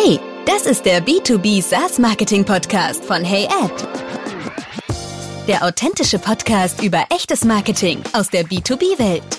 Hey, das ist der B2B SaaS Marketing Podcast von HeyAd. Der authentische Podcast über echtes Marketing aus der B2B-Welt.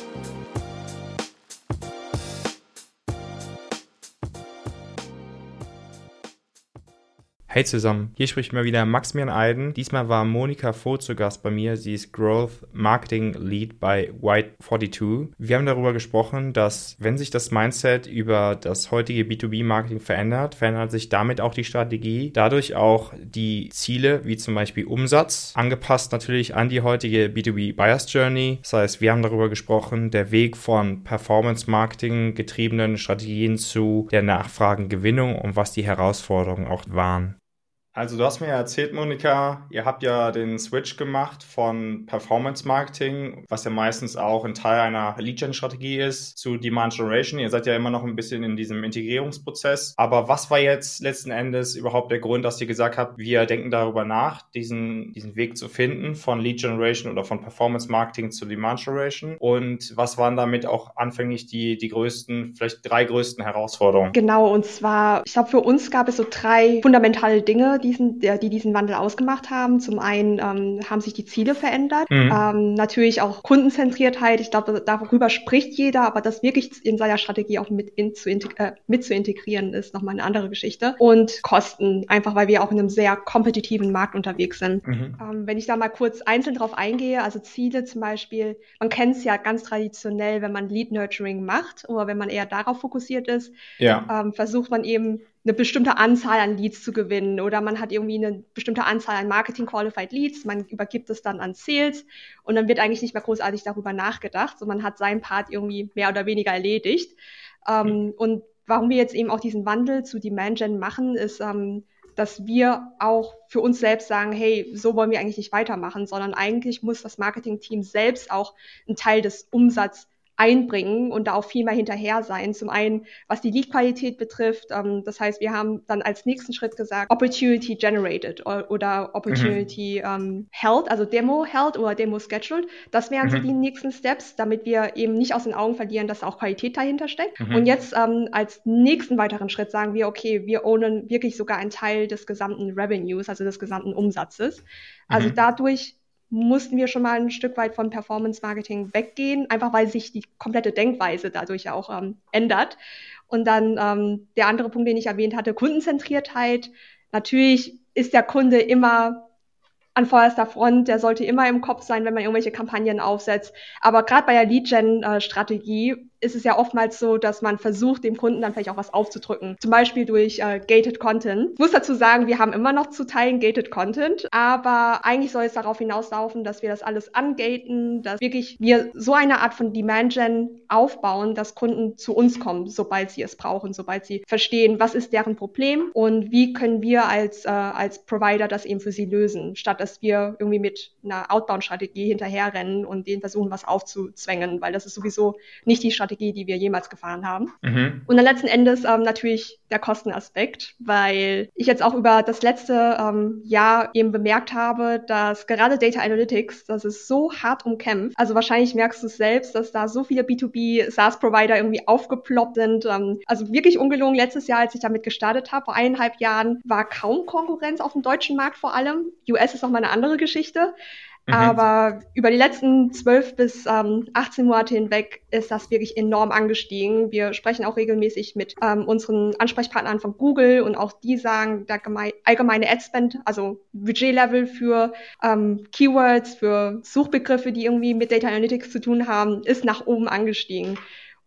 Hey zusammen, hier spricht mal wieder Maximilian Eiden. Diesmal war Monika Voth zu Gast bei mir. Sie ist Growth Marketing Lead bei White42. Wir haben darüber gesprochen, dass wenn sich das Mindset über das heutige B2B-Marketing verändert, verändert sich damit auch die Strategie. Dadurch auch die Ziele, wie zum Beispiel Umsatz, angepasst natürlich an die heutige B2B Buyers Journey. Das heißt, wir haben darüber gesprochen, der Weg von Performance-Marketing getriebenen Strategien zu der Nachfragengewinnung und was die Herausforderungen auch waren. Also du hast mir ja erzählt, Monika, ihr habt ja den Switch gemacht von Performance Marketing, was ja meistens auch ein Teil einer Lead-Gen-Strategie ist, zu Demand Generation. Ihr seid ja immer noch ein bisschen in diesem Integrierungsprozess. Aber was war jetzt letzten Endes überhaupt der Grund, dass ihr gesagt habt, wir denken darüber nach, diesen, diesen Weg zu finden von Lead Generation oder von Performance Marketing zu Demand Generation? Und was waren damit auch anfänglich die, die größten, vielleicht drei größten Herausforderungen? Genau, und zwar, ich glaube, für uns gab es so drei fundamentale Dinge, die diesen, die diesen Wandel ausgemacht haben. Zum einen ähm, haben sich die Ziele verändert, mhm. ähm, natürlich auch Kundenzentriertheit. Ich glaube, darüber spricht jeder, aber das wirklich in seiner Strategie auch mit, in, zu, äh, mit zu integrieren, ist nochmal eine andere Geschichte. Und Kosten, einfach weil wir auch in einem sehr kompetitiven Markt unterwegs sind. Mhm. Ähm, wenn ich da mal kurz einzeln drauf eingehe, also Ziele zum Beispiel, man kennt es ja ganz traditionell, wenn man Lead Nurturing macht oder wenn man eher darauf fokussiert ist, ja. ähm, versucht man eben eine bestimmte Anzahl an Leads zu gewinnen oder man hat irgendwie eine bestimmte Anzahl an Marketing Qualified Leads, man übergibt es dann an Sales und dann wird eigentlich nicht mehr großartig darüber nachgedacht, so man hat seinen Part irgendwie mehr oder weniger erledigt. Ähm, mhm. Und warum wir jetzt eben auch diesen Wandel zu Demand Gen machen, ist, ähm, dass wir auch für uns selbst sagen, hey, so wollen wir eigentlich nicht weitermachen, sondern eigentlich muss das Marketing-Team selbst auch einen Teil des Umsatzes einbringen und da auch viel mehr hinterher sein. Zum einen, was die Lead-Qualität betrifft. Ähm, das heißt, wir haben dann als nächsten Schritt gesagt, Opportunity Generated oder Opportunity mhm. ähm, Held, also Demo Held oder Demo Scheduled. Das wären mhm. so die nächsten Steps, damit wir eben nicht aus den Augen verlieren, dass auch Qualität dahinter steckt. Mhm. Und jetzt ähm, als nächsten weiteren Schritt sagen wir, okay, wir ownen wirklich sogar einen Teil des gesamten Revenues, also des gesamten Umsatzes. Also mhm. dadurch mussten wir schon mal ein Stück weit von Performance Marketing weggehen, einfach weil sich die komplette Denkweise dadurch ja auch ähm, ändert. Und dann ähm, der andere Punkt, den ich erwähnt hatte, Kundenzentriertheit. Natürlich ist der Kunde immer an vorderster Front, der sollte immer im Kopf sein, wenn man irgendwelche Kampagnen aufsetzt. Aber gerade bei der Lead-Gen-Strategie ist es ja oftmals so, dass man versucht, dem Kunden dann vielleicht auch was aufzudrücken. Zum Beispiel durch äh, Gated Content. Ich muss dazu sagen, wir haben immer noch zu teilen Gated Content, aber eigentlich soll es darauf hinauslaufen, dass wir das alles angaten, dass wirklich wir so eine Art von Demand Gen aufbauen, dass Kunden zu uns kommen, sobald sie es brauchen, sobald sie verstehen, was ist deren Problem und wie können wir als, äh, als Provider das eben für sie lösen, statt dass wir irgendwie mit einer Outbound-Strategie hinterherrennen und denen versuchen, was aufzuzwängen, weil das ist sowieso nicht die Strategie, Strategie, die wir jemals gefahren haben. Mhm. Und dann letzten Endes ähm, natürlich der Kostenaspekt, weil ich jetzt auch über das letzte ähm, Jahr eben bemerkt habe, dass gerade Data Analytics, das ist so hart umkämpft. Also wahrscheinlich merkst du es selbst, dass da so viele B2B SaaS-Provider irgendwie aufgeploppt sind. Ähm, also wirklich ungelogen, letztes Jahr, als ich damit gestartet habe, vor eineinhalb Jahren, war kaum Konkurrenz auf dem deutschen Markt vor allem. US ist noch mal eine andere Geschichte. Mhm. Aber über die letzten zwölf bis ähm, 18 Monate hinweg ist das wirklich enorm angestiegen. Wir sprechen auch regelmäßig mit ähm, unseren Ansprechpartnern von Google und auch die sagen, der allgemeine Ad-Spend, also Budgetlevel für ähm, Keywords, für Suchbegriffe, die irgendwie mit Data Analytics zu tun haben, ist nach oben angestiegen.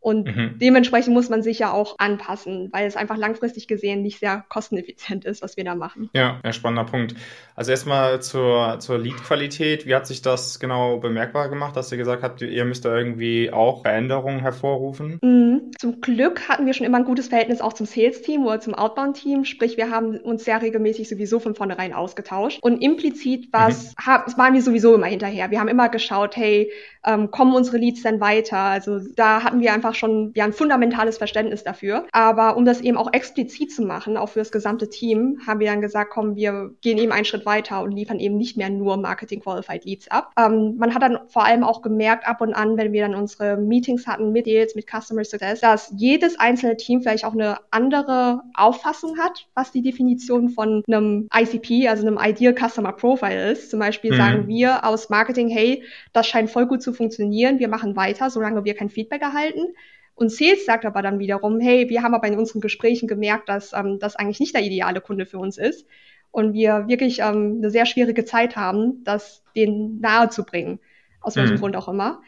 Und mhm. dementsprechend muss man sich ja auch anpassen, weil es einfach langfristig gesehen nicht sehr kosteneffizient ist, was wir da machen. Ja, ja spannender Punkt. Also erstmal zur, zur Lead-Qualität. Wie hat sich das genau bemerkbar gemacht, dass ihr gesagt habt, ihr müsst da irgendwie auch Veränderungen hervorrufen? Mhm. Zum Glück hatten wir schon immer ein gutes Verhältnis auch zum Sales-Team oder zum Outbound-Team. Sprich, wir haben uns sehr regelmäßig sowieso von vornherein ausgetauscht. Und implizit war es, mhm. waren wir sowieso immer hinterher. Wir haben immer geschaut, hey, ähm, kommen unsere Leads denn weiter? Also da hatten wir einfach schon ja, ein fundamentales Verständnis dafür. Aber um das eben auch explizit zu machen, auch für das gesamte Team, haben wir dann gesagt, komm, wir gehen eben einen Schritt weiter und liefern eben nicht mehr nur Marketing Qualified Leads ab. Ähm, man hat dann vor allem auch gemerkt, ab und an, wenn wir dann unsere Meetings hatten mit Deals, mit Customer Success, dass dass jedes einzelne Team vielleicht auch eine andere Auffassung hat, was die Definition von einem ICP, also einem Ideal Customer Profile ist. Zum Beispiel mhm. sagen wir aus Marketing, hey, das scheint voll gut zu funktionieren, wir machen weiter, solange wir kein Feedback erhalten. Und Sales sagt aber dann wiederum, hey, wir haben aber in unseren Gesprächen gemerkt, dass ähm, das eigentlich nicht der ideale Kunde für uns ist und wir wirklich ähm, eine sehr schwierige Zeit haben, das denen nahe zu bringen, aus welchem mhm. Grund auch immer.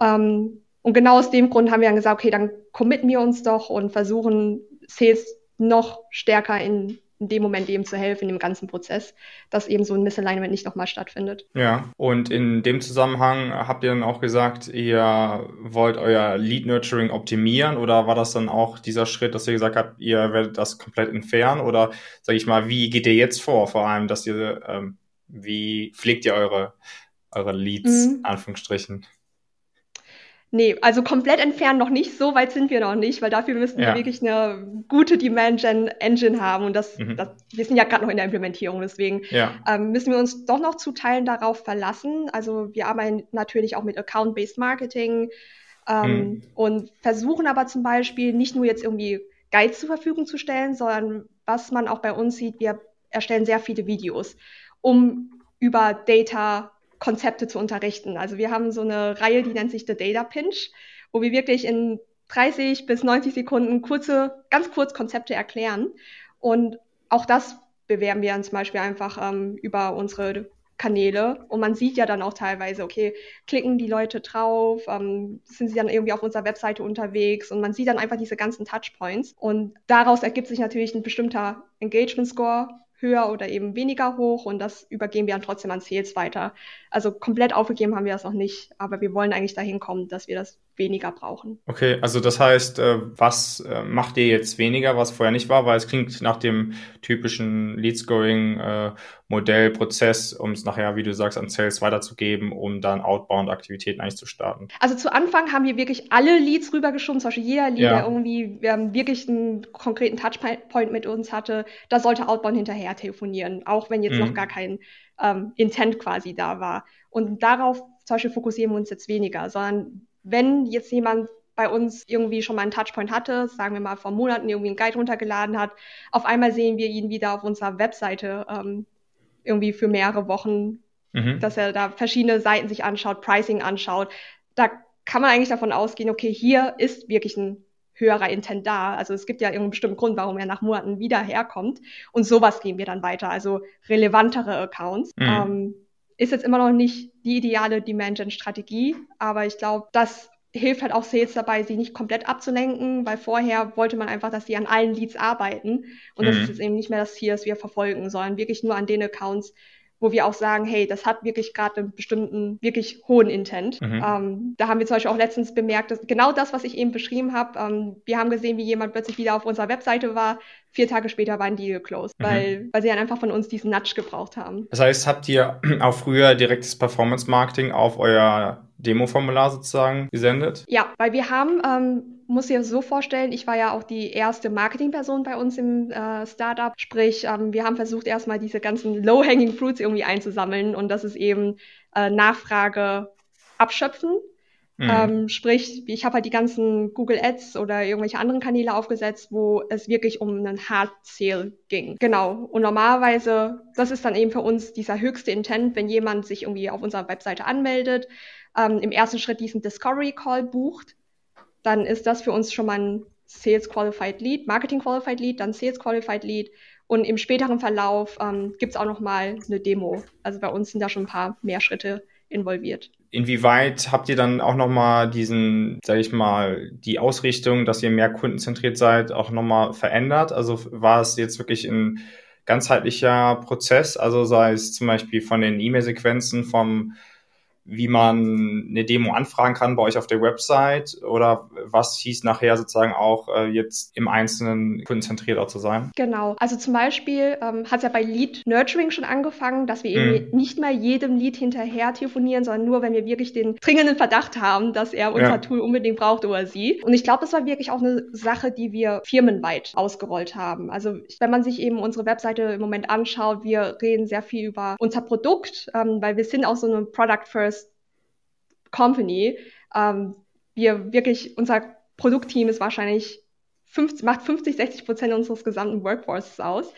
Ähm, und genau aus dem Grund haben wir dann gesagt, okay, dann committen wir uns doch und versuchen Sales noch stärker in in dem Moment eben zu helfen, in dem ganzen Prozess, dass eben so ein Misalignment nicht nochmal stattfindet. Ja, und in dem Zusammenhang habt ihr dann auch gesagt, ihr wollt euer Lead Nurturing optimieren oder war das dann auch dieser Schritt, dass ihr gesagt habt, ihr werdet das komplett entfernen oder sage ich mal, wie geht ihr jetzt vor, vor allem, dass ihr, ähm, wie pflegt ihr eure, eure Leads, mhm. Anführungsstrichen? Nee, also komplett entfernen noch nicht, so weit sind wir noch nicht, weil dafür müssen ja. wir wirklich eine gute Demand-Gen-Engine haben und das, mhm. das, wir sind ja gerade noch in der Implementierung, deswegen ja. ähm, müssen wir uns doch noch zu Teilen darauf verlassen. Also wir arbeiten natürlich auch mit Account-Based Marketing ähm, mhm. und versuchen aber zum Beispiel nicht nur jetzt irgendwie Guides zur Verfügung zu stellen, sondern was man auch bei uns sieht, wir erstellen sehr viele Videos, um über Data Konzepte zu unterrichten. Also wir haben so eine Reihe, die nennt sich The Data Pinch, wo wir wirklich in 30 bis 90 Sekunden kurze, ganz kurz Konzepte erklären. Und auch das bewerben wir dann zum Beispiel einfach ähm, über unsere Kanäle. Und man sieht ja dann auch teilweise, okay, klicken die Leute drauf, ähm, sind sie dann irgendwie auf unserer Webseite unterwegs und man sieht dann einfach diese ganzen Touchpoints. Und daraus ergibt sich natürlich ein bestimmter Engagement Score, höher oder eben weniger hoch und das übergeben wir dann trotzdem an Sales weiter. Also komplett aufgegeben haben wir das noch nicht, aber wir wollen eigentlich dahin kommen, dass wir das weniger brauchen. Okay, also das heißt, äh, was äh, macht ihr jetzt weniger, was vorher nicht war? Weil es klingt nach dem typischen Lead-Scoring-Modell, Prozess, um es nachher, wie du sagst, an Sales weiterzugeben, um dann Outbound-Aktivitäten eigentlich zu starten. Also zu Anfang haben wir wirklich alle Leads rübergeschoben, zum Beispiel jeder Lead, ja. der irgendwie wirklich einen konkreten Touchpoint mit uns hatte, da sollte Outbound hinterher telefonieren, auch wenn jetzt mhm. noch gar kein ähm, Intent quasi da war. Und darauf zum Beispiel fokussieren wir uns jetzt weniger, sondern wenn jetzt jemand bei uns irgendwie schon mal einen Touchpoint hatte, sagen wir mal vor Monaten irgendwie einen Guide runtergeladen hat, auf einmal sehen wir ihn wieder auf unserer Webseite ähm, irgendwie für mehrere Wochen, mhm. dass er da verschiedene Seiten sich anschaut, Pricing anschaut. Da kann man eigentlich davon ausgehen, okay, hier ist wirklich ein höherer Intent da. Also es gibt ja irgendeinen bestimmten Grund, warum er nach Monaten wieder herkommt. Und sowas gehen wir dann weiter. Also relevantere Accounts. Mhm. Ähm, ist jetzt immer noch nicht die ideale Demand-Gen-Strategie, aber ich glaube, das hilft halt auch Sales dabei, sie nicht komplett abzulenken, weil vorher wollte man einfach, dass sie an allen Leads arbeiten. Und mhm. das ist jetzt eben nicht mehr das Ziel, das wir verfolgen, sondern wirklich nur an den Accounts, wo wir auch sagen, hey, das hat wirklich gerade einen bestimmten, wirklich hohen Intent. Mhm. Ähm, da haben wir zum Beispiel auch letztens bemerkt, dass genau das, was ich eben beschrieben habe, ähm, wir haben gesehen, wie jemand plötzlich wieder auf unserer Webseite war. Vier Tage später war ein Deal closed, mhm. weil, weil sie dann einfach von uns diesen Nudge gebraucht haben. Das heißt, habt ihr auch früher direktes Performance Marketing auf euer Demo-Formular sozusagen gesendet? Ja, weil wir haben, ähm, muss ich so vorstellen, ich war ja auch die erste Marketingperson bei uns im äh, Startup. Sprich, ähm, wir haben versucht, erstmal diese ganzen Low-Hanging Fruits irgendwie einzusammeln und das ist eben äh, Nachfrage abschöpfen. Mhm. Ähm, sprich, ich habe halt die ganzen Google Ads oder irgendwelche anderen Kanäle aufgesetzt, wo es wirklich um einen Hard Sale ging. Genau. Und normalerweise, das ist dann eben für uns dieser höchste Intent, wenn jemand sich irgendwie auf unserer Webseite anmeldet, ähm, im ersten Schritt diesen Discovery Call bucht, dann ist das für uns schon mal ein Sales Qualified Lead, Marketing Qualified Lead, dann Sales Qualified Lead und im späteren Verlauf ähm, gibt es auch noch mal eine Demo. Also bei uns sind da schon ein paar mehr Schritte involviert. Inwieweit habt ihr dann auch noch mal diesen, sage ich mal, die Ausrichtung, dass ihr mehr kundenzentriert seid, auch noch mal verändert? Also war es jetzt wirklich ein ganzheitlicher Prozess, also sei es zum Beispiel von den E-Mail-Sequenzen vom wie man eine Demo anfragen kann bei euch auf der Website oder was hieß nachher sozusagen auch äh, jetzt im Einzelnen kundenzentriert auch zu sein? Genau, also zum Beispiel ähm, hat es ja bei Lead Nurturing schon angefangen, dass wir mhm. eben nicht mal jedem Lead hinterher telefonieren, sondern nur, wenn wir wirklich den dringenden Verdacht haben, dass er unser ja. Tool unbedingt braucht oder sie. Und ich glaube, das war wirklich auch eine Sache, die wir firmenweit ausgerollt haben. Also wenn man sich eben unsere Webseite im Moment anschaut, wir reden sehr viel über unser Produkt, ähm, weil wir sind auch so eine Product First Company, ähm, wir wirklich, unser Produktteam ist wahrscheinlich 50, macht 50, 60 Prozent unseres gesamten Workforces aus.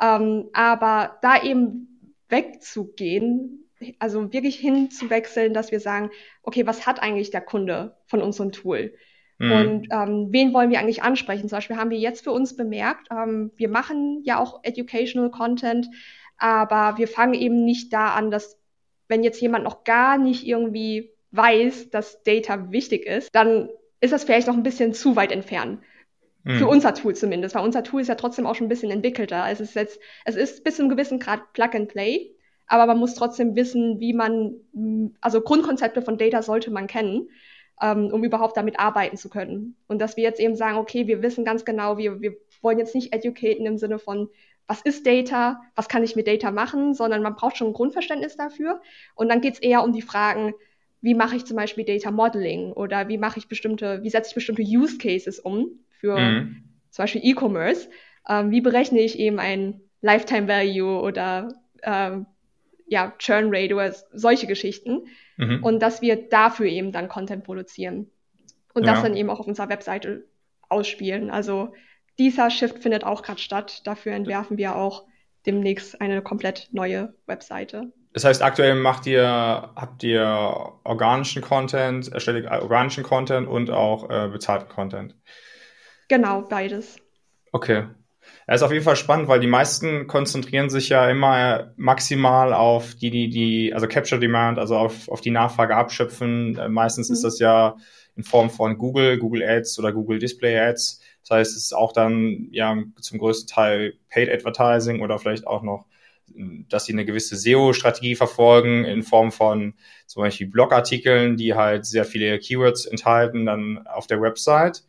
Ähm, aber da eben wegzugehen, also wirklich hinzuwechseln, dass wir sagen, okay, was hat eigentlich der Kunde von unserem Tool? Mhm. Und ähm, wen wollen wir eigentlich ansprechen? Zum Beispiel haben wir jetzt für uns bemerkt, ähm, wir machen ja auch Educational Content, aber wir fangen eben nicht da an, dass wenn jetzt jemand noch gar nicht irgendwie weiß, dass Data wichtig ist, dann ist das vielleicht noch ein bisschen zu weit entfernt. Mhm. Für unser Tool zumindest, weil unser Tool ist ja trotzdem auch schon ein bisschen entwickelter. Es ist jetzt, es ist bis zu einem gewissen Grad Plug and Play, aber man muss trotzdem wissen, wie man, also Grundkonzepte von Data sollte man kennen, ähm, um überhaupt damit arbeiten zu können. Und dass wir jetzt eben sagen, okay, wir wissen ganz genau, wir, wir wollen jetzt nicht educaten im Sinne von, was ist Data, was kann ich mit Data machen, sondern man braucht schon ein Grundverständnis dafür. Und dann geht es eher um die Fragen, wie mache ich zum Beispiel Data Modeling oder wie mache ich bestimmte, wie setze ich bestimmte Use Cases um für mhm. zum Beispiel E-Commerce? Ähm, wie berechne ich eben ein Lifetime Value oder ähm, ja, Churn Rate oder solche Geschichten. Mhm. Und dass wir dafür eben dann Content produzieren. Und ja. das dann eben auch auf unserer Webseite ausspielen. Also dieser Shift findet auch gerade statt. Dafür entwerfen wir auch demnächst eine komplett neue Webseite. Das heißt, aktuell macht ihr, habt ihr organischen Content, erstellt organischen Content und auch äh, bezahlten Content? Genau, beides. Okay. Ja, ist auf jeden Fall spannend, weil die meisten konzentrieren sich ja immer maximal auf die, die, die, also Capture Demand, also auf, auf die Nachfrage abschöpfen. Äh, meistens mhm. ist das ja in Form von Google, Google Ads oder Google Display Ads. Das heißt, es ist auch dann ja zum größten Teil Paid Advertising oder vielleicht auch noch, dass sie eine gewisse SEO-Strategie verfolgen in Form von zum Beispiel Blogartikeln, die halt sehr viele Keywords enthalten, dann auf der Website.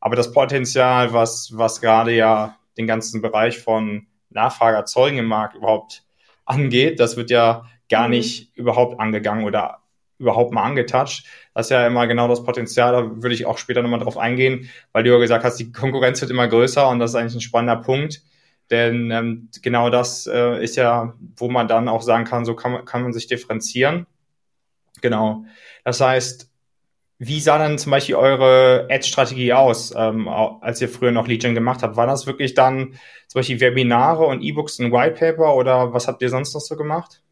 Aber das Potenzial, was, was gerade ja den ganzen Bereich von Nachfrage erzeugen im Markt überhaupt angeht. Das wird ja gar mhm. nicht überhaupt angegangen oder überhaupt mal angetatscht. Das ist ja immer genau das Potenzial, da würde ich auch später nochmal drauf eingehen, weil du ja gesagt hast, die Konkurrenz wird immer größer und das ist eigentlich ein spannender Punkt. Denn ähm, genau das äh, ist ja, wo man dann auch sagen kann, so kann man, kann man sich differenzieren. Genau. Das heißt, wie sah dann zum Beispiel eure Ad-Strategie aus, ähm, als ihr früher noch Legion gemacht habt? War das wirklich dann zum Beispiel Webinare und E-Books und Whitepaper oder was habt ihr sonst noch so gemacht?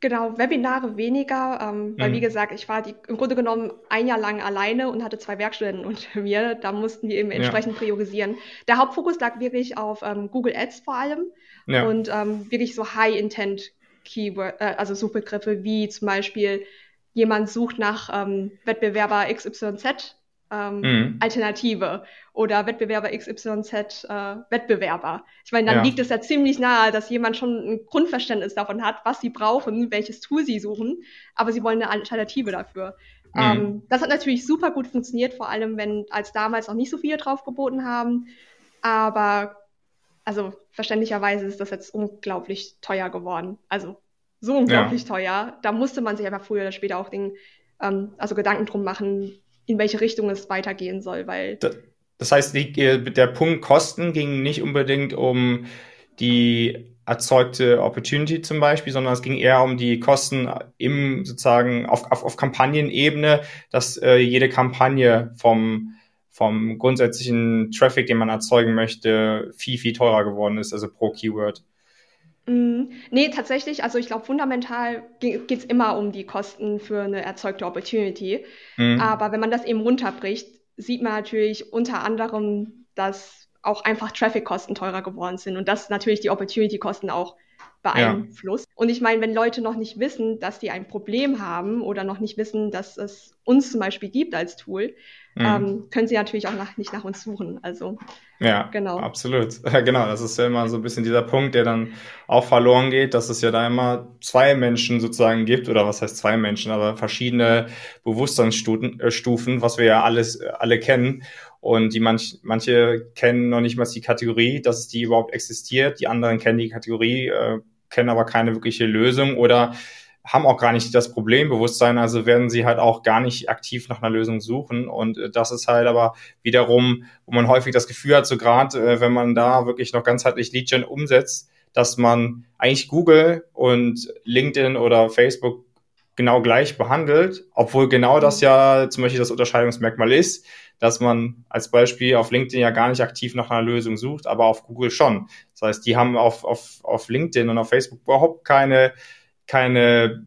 Genau, Webinare weniger, ähm, weil mhm. wie gesagt, ich war die, im Grunde genommen ein Jahr lang alleine und hatte zwei Werkstudenten unter mir. Da mussten wir eben entsprechend ja. priorisieren. Der Hauptfokus lag wirklich auf ähm, Google Ads vor allem ja. und ähm, wirklich so High-Intent Keyword, äh, also Suchbegriffe wie zum Beispiel jemand sucht nach ähm, Wettbewerber XYZ ähm, mhm. Alternative oder Wettbewerber XYZ äh, Wettbewerber. Ich meine, dann ja. liegt es ja ziemlich nahe, dass jemand schon ein Grundverständnis davon hat, was sie brauchen, welches Tool sie suchen, aber sie wollen eine Alternative dafür. Mhm. Ähm, das hat natürlich super gut funktioniert, vor allem wenn als damals noch nicht so viele drauf geboten haben. Aber also verständlicherweise ist das jetzt unglaublich teuer geworden. Also so unglaublich ja. teuer. Da musste man sich einfach früher oder später auch den, ähm, also Gedanken drum machen, in welche Richtung es weitergehen soll, weil. Das heißt, die, der Punkt Kosten ging nicht unbedingt um die erzeugte Opportunity zum Beispiel, sondern es ging eher um die Kosten im sozusagen auf, auf, auf Kampagnenebene, dass äh, jede Kampagne vom vom grundsätzlichen Traffic, den man erzeugen möchte, viel, viel teurer geworden ist, also pro Keyword. Mm, nee, tatsächlich, also ich glaube, fundamental geht es immer um die Kosten für eine erzeugte Opportunity. Mhm. Aber wenn man das eben runterbricht, sieht man natürlich unter anderem, dass auch einfach Traffic-Kosten teurer geworden sind und dass natürlich die Opportunity-Kosten auch beeinflusst. Ja. Und ich meine, wenn Leute noch nicht wissen, dass die ein Problem haben oder noch nicht wissen, dass es uns zum Beispiel gibt als Tool, mhm. ähm, können sie natürlich auch nach, nicht nach uns suchen. Also ja, genau. Absolut. genau, das ist ja immer so ein bisschen dieser Punkt, der dann auch verloren geht, dass es ja da immer zwei Menschen sozusagen gibt, oder was heißt zwei Menschen, aber verschiedene Bewusstseinsstufen, äh, was wir ja alles alle kennen. Und die manch, manche kennen noch nicht mal die Kategorie, dass es die überhaupt existiert. Die anderen kennen die Kategorie, äh, kennen aber keine wirkliche Lösung oder haben auch gar nicht das Problembewusstsein, also werden sie halt auch gar nicht aktiv nach einer Lösung suchen. Und äh, das ist halt aber wiederum, wo man häufig das Gefühl hat, so gerade äh, wenn man da wirklich noch ganzheitlich Lead-Gen umsetzt, dass man eigentlich Google und LinkedIn oder Facebook genau gleich behandelt, obwohl genau das ja zum Beispiel das Unterscheidungsmerkmal ist, dass man als Beispiel auf LinkedIn ja gar nicht aktiv nach einer Lösung sucht, aber auf Google schon. Das heißt, die haben auf, auf, auf LinkedIn und auf Facebook überhaupt keine, keine,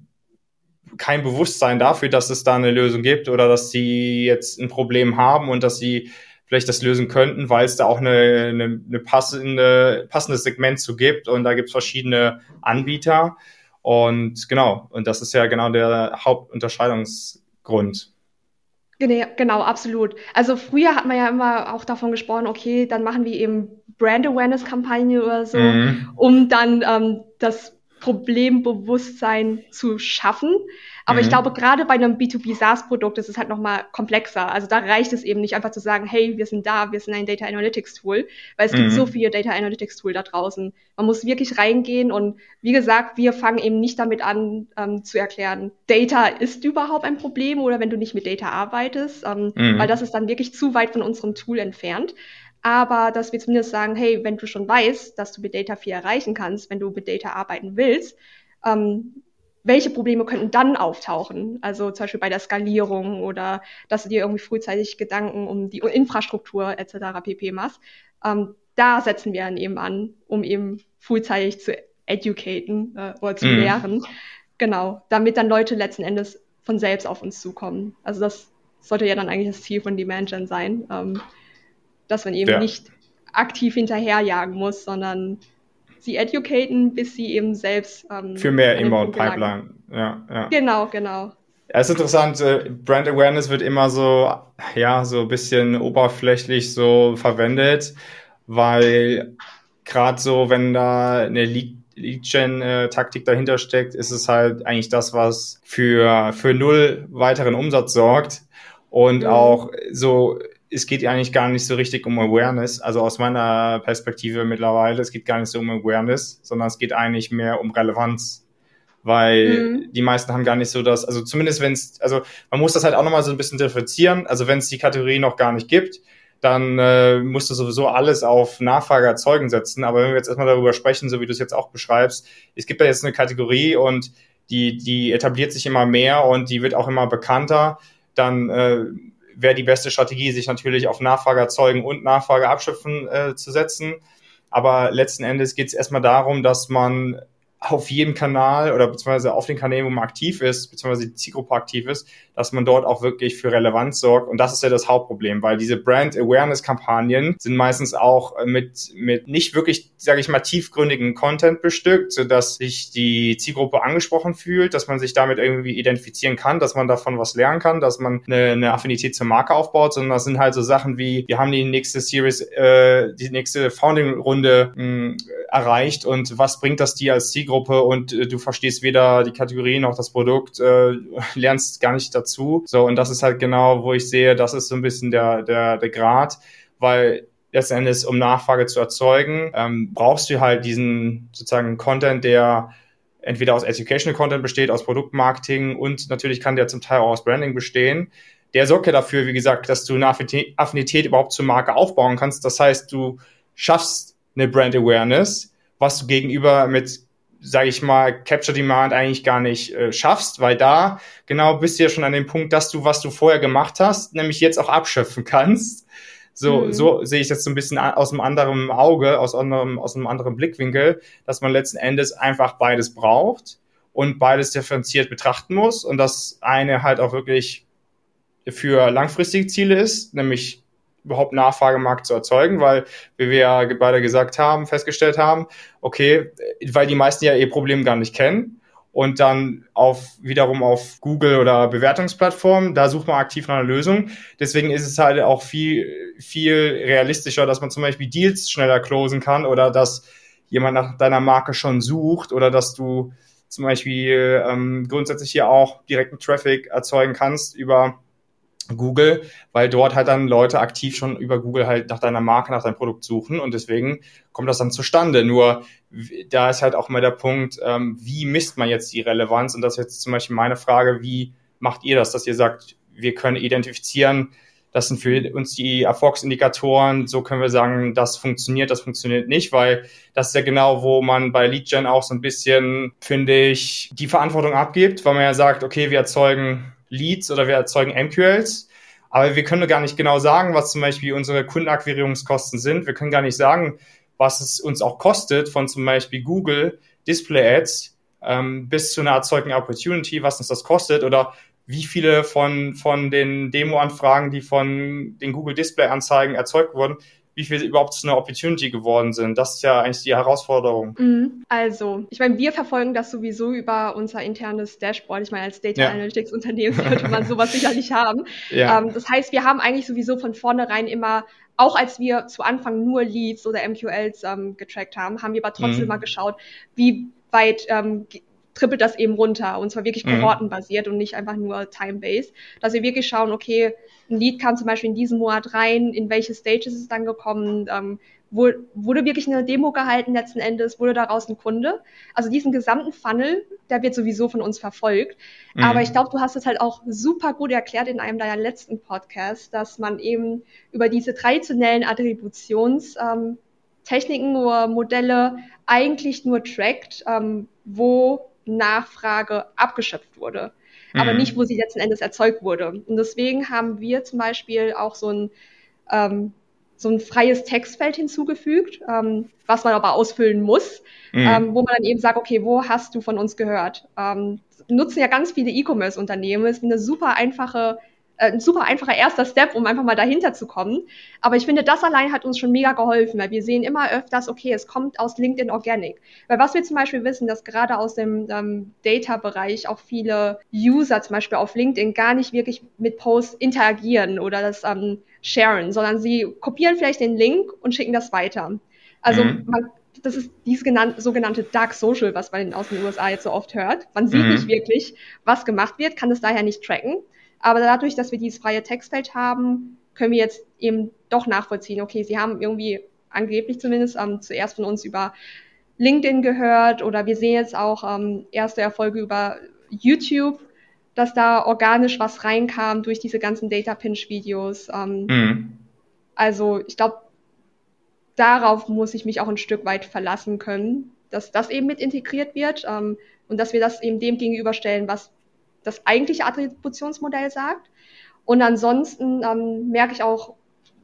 kein Bewusstsein dafür, dass es da eine Lösung gibt oder dass sie jetzt ein Problem haben und dass sie vielleicht das lösen könnten, weil es da auch eine, eine, eine passende, passendes Segment zu gibt und da gibt es verschiedene Anbieter. Und genau, und das ist ja genau der Hauptunterscheidungsgrund. Genau, absolut. Also früher hat man ja immer auch davon gesprochen, okay, dann machen wir eben Brand Awareness Kampagne oder so, mhm. um dann ähm, das Problembewusstsein zu schaffen. Aber mhm. ich glaube, gerade bei einem B2B SaaS-Produkt ist es halt nochmal komplexer. Also da reicht es eben nicht einfach zu sagen, hey, wir sind da, wir sind ein Data Analytics Tool, weil es mhm. gibt so viele Data Analytics Tool da draußen. Man muss wirklich reingehen und wie gesagt, wir fangen eben nicht damit an ähm, zu erklären, Data ist überhaupt ein Problem oder wenn du nicht mit Data arbeitest, ähm, mhm. weil das ist dann wirklich zu weit von unserem Tool entfernt aber dass wir zumindest sagen, hey, wenn du schon weißt, dass du mit Data viel erreichen kannst, wenn du mit Data arbeiten willst, ähm, welche Probleme könnten dann auftauchen? Also zum Beispiel bei der Skalierung oder dass du dir irgendwie frühzeitig Gedanken um die Infrastruktur etc. pp. machst. Ähm, da setzen wir dann eben an, um eben frühzeitig zu educaten äh, oder zu mhm. lehren. Genau, damit dann Leute letzten Endes von selbst auf uns zukommen. Also das sollte ja dann eigentlich das Ziel von Demand Gen sein, ähm, dass man eben ja. nicht aktiv hinterherjagen muss, sondern sie educaten, bis sie eben selbst. Ähm, Für mehr Inbound Pipeline. Ja, ja. Genau, genau. Ja, ist interessant. Äh, Brand Awareness wird immer so, ja, so ein bisschen oberflächlich so verwendet, weil gerade so, wenn da eine Lead-Gen-Taktik dahinter steckt, ist es halt eigentlich das, was für, für null weiteren Umsatz sorgt und mhm. auch so es geht eigentlich gar nicht so richtig um Awareness, also aus meiner Perspektive mittlerweile, es geht gar nicht so um Awareness, sondern es geht eigentlich mehr um Relevanz. Weil mhm. die meisten haben gar nicht so das, also zumindest wenn es, also man muss das halt auch nochmal so ein bisschen differenzieren. Also wenn es die Kategorie noch gar nicht gibt, dann äh, musst du sowieso alles auf Nachfrage erzeugen setzen. Aber wenn wir jetzt erstmal darüber sprechen, so wie du es jetzt auch beschreibst, es gibt da jetzt eine Kategorie und die, die etabliert sich immer mehr und die wird auch immer bekannter, dann äh, wäre die beste Strategie, sich natürlich auf Nachfrage erzeugen und Nachfrage abschöpfen äh, zu setzen. Aber letzten Endes geht es erstmal darum, dass man auf jedem Kanal oder beziehungsweise auf den Kanälen, wo man aktiv ist, beziehungsweise die Zielgruppe aktiv ist, dass man dort auch wirklich für Relevanz sorgt. Und das ist ja das Hauptproblem, weil diese Brand Awareness Kampagnen sind meistens auch mit, mit nicht wirklich, sage ich mal, tiefgründigen Content bestückt, sodass sich die Zielgruppe angesprochen fühlt, dass man sich damit irgendwie identifizieren kann, dass man davon was lernen kann, dass man eine, eine Affinität zur Marke aufbaut, sondern das sind halt so Sachen wie, wir haben die nächste Series, äh, die nächste Founding-Runde hm, erreicht und was bringt das dir als Zielgruppe und äh, du verstehst weder die Kategorie noch das Produkt, äh, lernst gar nicht dazu. So, und das ist halt genau, wo ich sehe, das ist so ein bisschen der, der, der Grad, weil letzten Endes, um Nachfrage zu erzeugen, ähm, brauchst du halt diesen sozusagen Content, der entweder aus Educational Content besteht, aus Produktmarketing und natürlich kann der zum Teil auch aus Branding bestehen. Der sorgt ja dafür, wie gesagt, dass du eine Affinität überhaupt zur Marke aufbauen kannst. Das heißt, du schaffst eine Brand Awareness, was du gegenüber mit, sage ich mal, Capture Demand eigentlich gar nicht äh, schaffst, weil da genau bist du ja schon an dem Punkt, dass du, was du vorher gemacht hast, nämlich jetzt auch abschöpfen kannst. So, mhm. so sehe ich das so ein bisschen aus einem anderen Auge, aus, anderem, aus einem anderen Blickwinkel, dass man letzten Endes einfach beides braucht und beides differenziert betrachten muss und das eine halt auch wirklich für langfristige Ziele ist, nämlich überhaupt Nachfragemarkt zu erzeugen, weil, wie wir ja beide gesagt haben, festgestellt haben, okay, weil die meisten ja ihr Problem gar nicht kennen und dann auf wiederum auf Google oder Bewertungsplattformen, da sucht man aktiv nach einer Lösung. Deswegen ist es halt auch viel, viel realistischer, dass man zum Beispiel Deals schneller closen kann oder dass jemand nach deiner Marke schon sucht oder dass du zum Beispiel ähm, grundsätzlich hier auch direkten Traffic erzeugen kannst über Google, weil dort halt dann Leute aktiv schon über Google halt nach deiner Marke, nach deinem Produkt suchen und deswegen kommt das dann zustande. Nur da ist halt auch immer der Punkt, ähm, wie misst man jetzt die Relevanz? Und das ist jetzt zum Beispiel meine Frage, wie macht ihr das, dass ihr sagt, wir können identifizieren, das sind für uns die Erfolgsindikatoren, so können wir sagen, das funktioniert, das funktioniert nicht, weil das ist ja genau, wo man bei LeadGen auch so ein bisschen, finde ich, die Verantwortung abgibt, weil man ja sagt, okay, wir erzeugen Leads oder wir erzeugen MQLs. Aber wir können gar nicht genau sagen, was zum Beispiel unsere Kundenakquirierungskosten sind. Wir können gar nicht sagen, was es uns auch kostet von zum Beispiel Google Display Ads ähm, bis zu einer erzeugten Opportunity, was uns das kostet oder wie viele von, von den Demo-Anfragen, die von den Google Display-Anzeigen erzeugt wurden, wie viel überhaupt zu einer Opportunity geworden sind. Das ist ja eigentlich die Herausforderung. Mhm. Also, ich meine, wir verfolgen das sowieso über unser internes Dashboard. Ich meine, als Data ja. Analytics Unternehmen sollte man sowas sicherlich haben. Ja. Ähm, das heißt, wir haben eigentlich sowieso von vornherein immer auch als wir zu Anfang nur Leads oder MQLs ähm, getrackt haben, haben wir aber trotzdem mhm. mal geschaut, wie weit ähm, trippelt das eben runter und zwar wirklich mhm. kohortenbasiert und nicht einfach nur time-based, dass wir wirklich schauen, okay, ein Lead kam zum Beispiel in diesen Monat rein, in welche Stages ist es dann gekommen, ähm, wurde wirklich eine Demo gehalten letzten Endes, wurde daraus ein Kunde. Also diesen gesamten Funnel, der wird sowieso von uns verfolgt. Mhm. Aber ich glaube, du hast es halt auch super gut erklärt in einem deiner letzten Podcasts, dass man eben über diese traditionellen Attributionstechniken ähm, oder Modelle eigentlich nur trackt, ähm, wo Nachfrage abgeschöpft wurde, mhm. aber nicht, wo sie letzten Endes erzeugt wurde. Und deswegen haben wir zum Beispiel auch so ein, ähm, so ein freies Textfeld hinzugefügt, ähm, was man aber ausfüllen muss, mhm. ähm, wo man dann eben sagt, okay, wo hast du von uns gehört? Ähm, nutzen ja ganz viele E-Commerce-Unternehmen, ist eine super einfache ein super einfacher erster Step, um einfach mal dahinter zu kommen. Aber ich finde, das allein hat uns schon mega geholfen, weil wir sehen immer öfters, okay, es kommt aus LinkedIn Organic. Weil was wir zum Beispiel wissen, dass gerade aus dem ähm, Data-Bereich auch viele User zum Beispiel auf LinkedIn gar nicht wirklich mit Posts interagieren oder das ähm, sharen, sondern sie kopieren vielleicht den Link und schicken das weiter. Also mhm. man, das ist dieses genannte, sogenannte Dark Social, was man aus den USA jetzt so oft hört. Man sieht mhm. nicht wirklich, was gemacht wird, kann es daher nicht tracken. Aber dadurch, dass wir dieses freie Textfeld haben, können wir jetzt eben doch nachvollziehen, okay, sie haben irgendwie angeblich zumindest ähm, zuerst von uns über LinkedIn gehört oder wir sehen jetzt auch ähm, erste Erfolge über YouTube, dass da organisch was reinkam durch diese ganzen Data Pinch Videos. Ähm, mhm. Also ich glaube, darauf muss ich mich auch ein Stück weit verlassen können, dass das eben mit integriert wird ähm, und dass wir das eben dem gegenüberstellen, was das eigentliche Attributionsmodell sagt. Und ansonsten ähm, merke ich auch,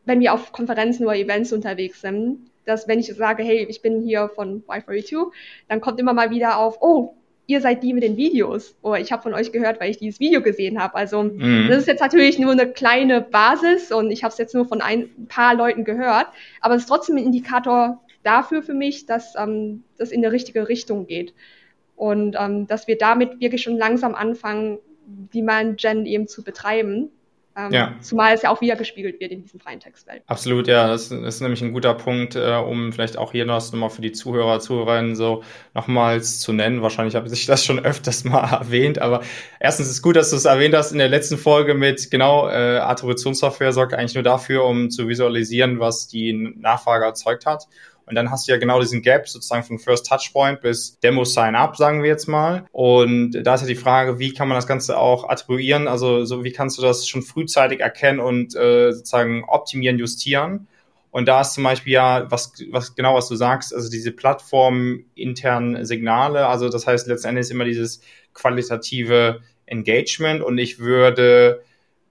wenn wir auf Konferenzen oder Events unterwegs sind, dass wenn ich sage, hey, ich bin hier von Y42, dann kommt immer mal wieder auf, oh, ihr seid die mit den Videos. Oder ich habe von euch gehört, weil ich dieses Video gesehen habe. Also mhm. das ist jetzt natürlich nur eine kleine Basis und ich habe es jetzt nur von ein paar Leuten gehört, aber es ist trotzdem ein Indikator dafür für mich, dass ähm, das in die richtige Richtung geht. Und ähm, dass wir damit wirklich schon langsam anfangen, die man Gen eben zu betreiben. Ähm, ja. Zumal es ja auch wieder gespiegelt wird in diesem freien Textfeld. Absolut, ja. Das ist nämlich ein guter Punkt, äh, um vielleicht auch hier noch mal für die Zuhörer, Zuhörerinnen so nochmals zu nennen. Wahrscheinlich habe ich das schon öfters mal erwähnt, aber erstens ist es gut, dass du es erwähnt hast in der letzten Folge mit genau äh, Attributionssoftware sorgt eigentlich nur dafür, um zu visualisieren, was die Nachfrage erzeugt hat. Und dann hast du ja genau diesen Gap sozusagen von First Touchpoint bis Demo Sign Up, sagen wir jetzt mal. Und da ist ja die Frage, wie kann man das Ganze auch attribuieren? Also so wie kannst du das schon frühzeitig erkennen und äh, sozusagen optimieren, justieren? Und da ist zum Beispiel ja, was, was genau was du sagst, also diese Plattform internen Signale, also das heißt letztendlich immer dieses qualitative Engagement und ich würde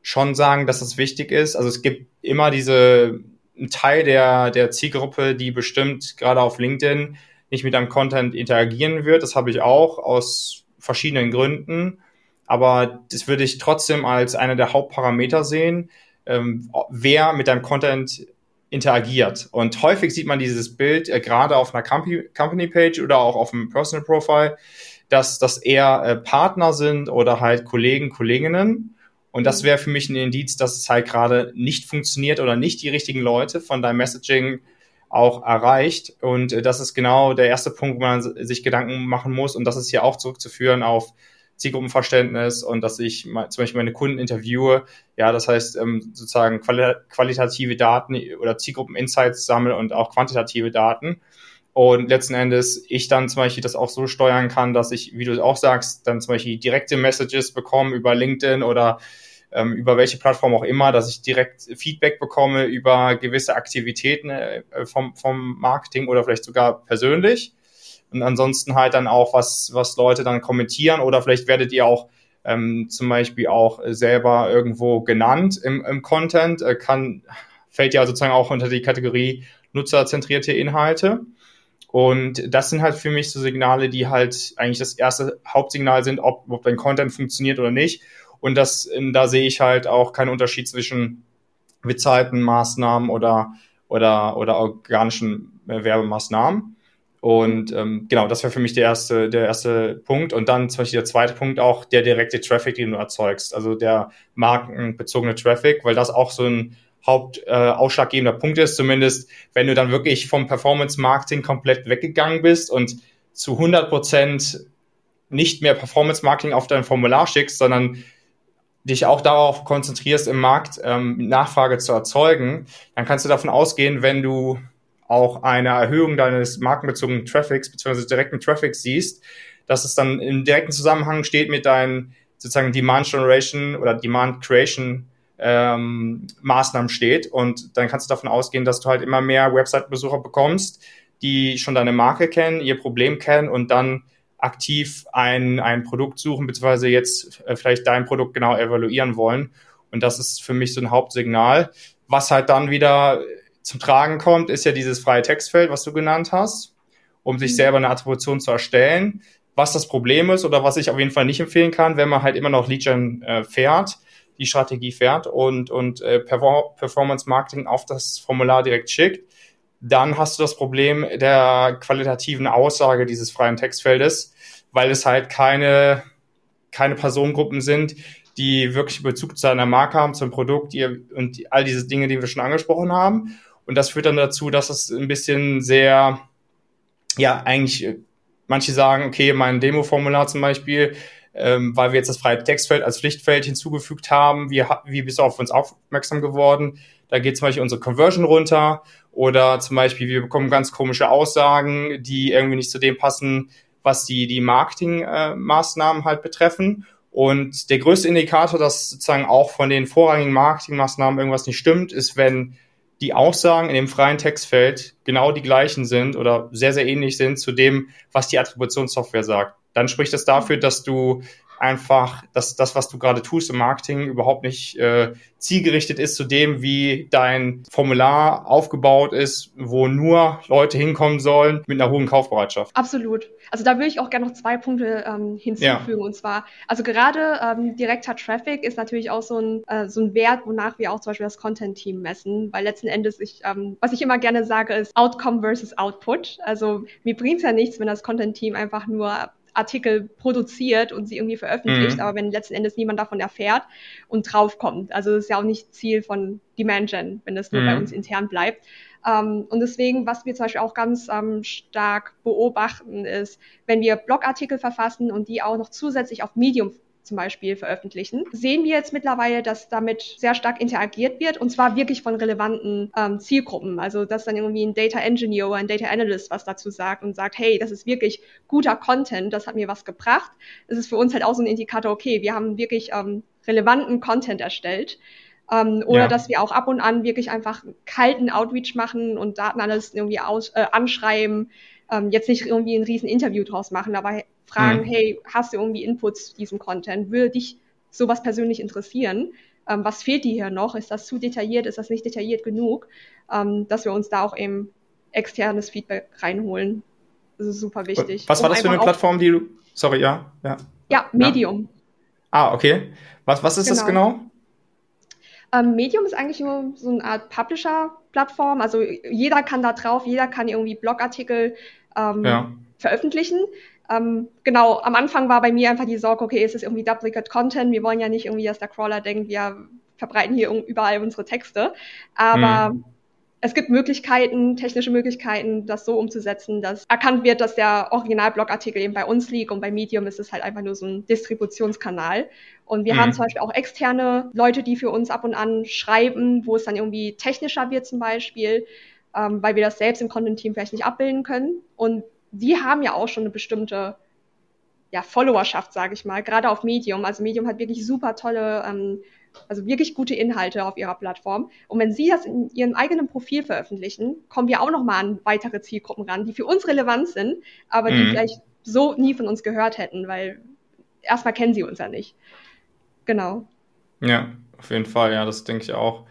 schon sagen, dass das wichtig ist. Also es gibt immer diese ein Teil der, der Zielgruppe, die bestimmt gerade auf LinkedIn nicht mit deinem Content interagieren wird. Das habe ich auch aus verschiedenen Gründen. Aber das würde ich trotzdem als einer der Hauptparameter sehen, ähm, wer mit deinem Content interagiert. Und häufig sieht man dieses Bild äh, gerade auf einer Company-Page oder auch auf einem Personal Profile, dass das eher äh, Partner sind oder halt Kollegen, Kolleginnen. Und das wäre für mich ein Indiz, dass es halt gerade nicht funktioniert oder nicht die richtigen Leute von deinem Messaging auch erreicht. Und äh, das ist genau der erste Punkt, wo man sich Gedanken machen muss. Und das ist hier auch zurückzuführen auf Zielgruppenverständnis und dass ich zum Beispiel meine Kunden interviewe. Ja, das heißt ähm, sozusagen qualitative Daten oder Zielgruppen-Insights sammle und auch quantitative Daten. Und letzten Endes ich dann zum Beispiel das auch so steuern kann, dass ich, wie du auch sagst, dann zum Beispiel direkte Messages bekomme über LinkedIn oder ähm, über welche Plattform auch immer, dass ich direkt Feedback bekomme über gewisse Aktivitäten äh, vom, vom Marketing oder vielleicht sogar persönlich. Und ansonsten halt dann auch, was, was Leute dann kommentieren oder vielleicht werdet ihr auch ähm, zum Beispiel auch selber irgendwo genannt im, im Content, äh, kann, fällt ja sozusagen auch unter die Kategorie nutzerzentrierte Inhalte. Und das sind halt für mich so Signale, die halt eigentlich das erste Hauptsignal sind, ob, ob dein Content funktioniert oder nicht. Und das, da sehe ich halt auch keinen Unterschied zwischen bezahlten Maßnahmen oder, oder, oder organischen äh, Werbemaßnahmen. Und ähm, genau, das wäre für mich der erste, der erste Punkt. Und dann zum Beispiel der zweite Punkt auch der direkte Traffic, den du erzeugst, also der markenbezogene Traffic, weil das auch so ein Hauptausschlaggebender äh, Punkt ist, zumindest wenn du dann wirklich vom Performance-Marketing komplett weggegangen bist und zu 100 Prozent nicht mehr Performance-Marketing auf dein Formular schickst, sondern dich auch darauf konzentrierst, im Markt ähm, Nachfrage zu erzeugen, dann kannst du davon ausgehen, wenn du auch eine Erhöhung deines markenbezogenen Traffics bzw. direkten Traffics siehst, dass es dann im direkten Zusammenhang steht mit deinen sozusagen Demand Generation oder Demand Creation ähm, Maßnahmen steht. Und dann kannst du davon ausgehen, dass du halt immer mehr Website-Besucher bekommst, die schon deine Marke kennen, ihr Problem kennen und dann aktiv ein, ein Produkt suchen, beziehungsweise jetzt äh, vielleicht dein Produkt genau evaluieren wollen. Und das ist für mich so ein Hauptsignal. Was halt dann wieder zum Tragen kommt, ist ja dieses freie Textfeld, was du genannt hast, um sich mhm. selber eine Attribution zu erstellen. Was das Problem ist oder was ich auf jeden Fall nicht empfehlen kann, wenn man halt immer noch Lead-Gen äh, fährt, die Strategie fährt und, und äh, Performance Marketing auf das Formular direkt schickt, dann hast du das Problem der qualitativen Aussage dieses freien Textfeldes, weil es halt keine, keine Personengruppen sind, die wirklich Bezug zu einer Marke haben, zum Produkt die, und all diese Dinge, die wir schon angesprochen haben. Und das führt dann dazu, dass es ein bisschen sehr, ja, eigentlich, manche sagen, okay, mein Demo-Formular zum Beispiel, ähm, weil wir jetzt das freie Textfeld als Pflichtfeld hinzugefügt haben. Wie, wie bist du auf uns aufmerksam geworden? Da geht zum Beispiel unsere Conversion runter oder zum Beispiel wir bekommen ganz komische Aussagen, die irgendwie nicht zu dem passen, was die, die Marketingmaßnahmen äh, halt betreffen. Und der größte Indikator, dass sozusagen auch von den vorrangigen Marketingmaßnahmen irgendwas nicht stimmt, ist, wenn die Aussagen in dem freien Textfeld genau die gleichen sind oder sehr, sehr ähnlich sind zu dem, was die Attributionssoftware sagt. Dann spricht das dafür, dass du einfach, dass das, was du gerade tust im Marketing, überhaupt nicht äh, zielgerichtet ist zu dem, wie dein Formular aufgebaut ist, wo nur Leute hinkommen sollen mit einer hohen Kaufbereitschaft. Absolut. Also da würde ich auch gerne noch zwei Punkte ähm, hinzufügen. Ja. Und zwar, also gerade ähm, direkter Traffic ist natürlich auch so ein, äh, so ein Wert, wonach wir auch zum Beispiel das Content-Team messen, weil letzten Endes ich, ähm, was ich immer gerne sage, ist Outcome versus Output. Also mir bringt es ja nichts, wenn das Content-Team einfach nur Artikel produziert und sie irgendwie veröffentlicht, mhm. aber wenn letzten Endes niemand davon erfährt und draufkommt. Also das ist ja auch nicht Ziel von Demand Gen, wenn das nur mhm. bei uns intern bleibt. Um, ähm, und deswegen, was wir zum Beispiel auch ganz um, ähm, stark beobachten, ist, wenn wir Blogartikel verfassen und die auch noch zusätzlich auf Medium zum Beispiel veröffentlichen, sehen wir jetzt mittlerweile, dass damit sehr stark interagiert wird und zwar wirklich von relevanten ähm, Zielgruppen. Also dass dann irgendwie ein Data Engineer oder ein Data Analyst was dazu sagt und sagt, hey, das ist wirklich guter Content, das hat mir was gebracht. Das ist für uns halt auch so ein Indikator, okay, wir haben wirklich ähm, relevanten Content erstellt. Ähm, oder ja. dass wir auch ab und an wirklich einfach kalten Outreach machen und Datenanalysten irgendwie aus, äh, anschreiben, ähm, jetzt nicht irgendwie ein riesen Interview draus machen, aber fragen, mhm. hey, hast du irgendwie Inputs zu diesem Content? Würde dich sowas persönlich interessieren? Ähm, was fehlt dir hier noch? Ist das zu detailliert? Ist das nicht detailliert genug? Ähm, dass wir uns da auch eben externes Feedback reinholen. Das ist super wichtig. Was war das für eine Plattform, die du, sorry, ja, ja. Ja, Medium. Ja. Ah, okay. Was, was ist genau. das genau? Ähm, Medium ist eigentlich nur so eine Art Publisher-Plattform. Also jeder kann da drauf, jeder kann irgendwie Blogartikel ähm, ja. veröffentlichen. Ähm, genau, am Anfang war bei mir einfach die Sorge, okay, ist es irgendwie Duplicate Content? Wir wollen ja nicht irgendwie, dass der Crawler denkt, wir verbreiten hier überall unsere Texte. Aber mhm. es gibt Möglichkeiten, technische Möglichkeiten, das so umzusetzen, dass erkannt wird, dass der Original-Blogartikel eben bei uns liegt und bei Medium ist es halt einfach nur so ein Distributionskanal. Und wir mhm. haben zum Beispiel auch externe Leute, die für uns ab und an schreiben, wo es dann irgendwie technischer wird zum Beispiel, ähm, weil wir das selbst im Content-Team vielleicht nicht abbilden können. Und die haben ja auch schon eine bestimmte ja, Followerschaft, sage ich mal, gerade auf Medium. Also Medium hat wirklich super tolle, ähm, also wirklich gute Inhalte auf ihrer Plattform. Und wenn sie das in ihrem eigenen Profil veröffentlichen, kommen wir auch nochmal an weitere Zielgruppen ran, die für uns relevant sind, aber die mhm. vielleicht so nie von uns gehört hätten, weil erstmal kennen sie uns ja nicht. Genau. Ja, auf jeden Fall, ja, das denke ich auch.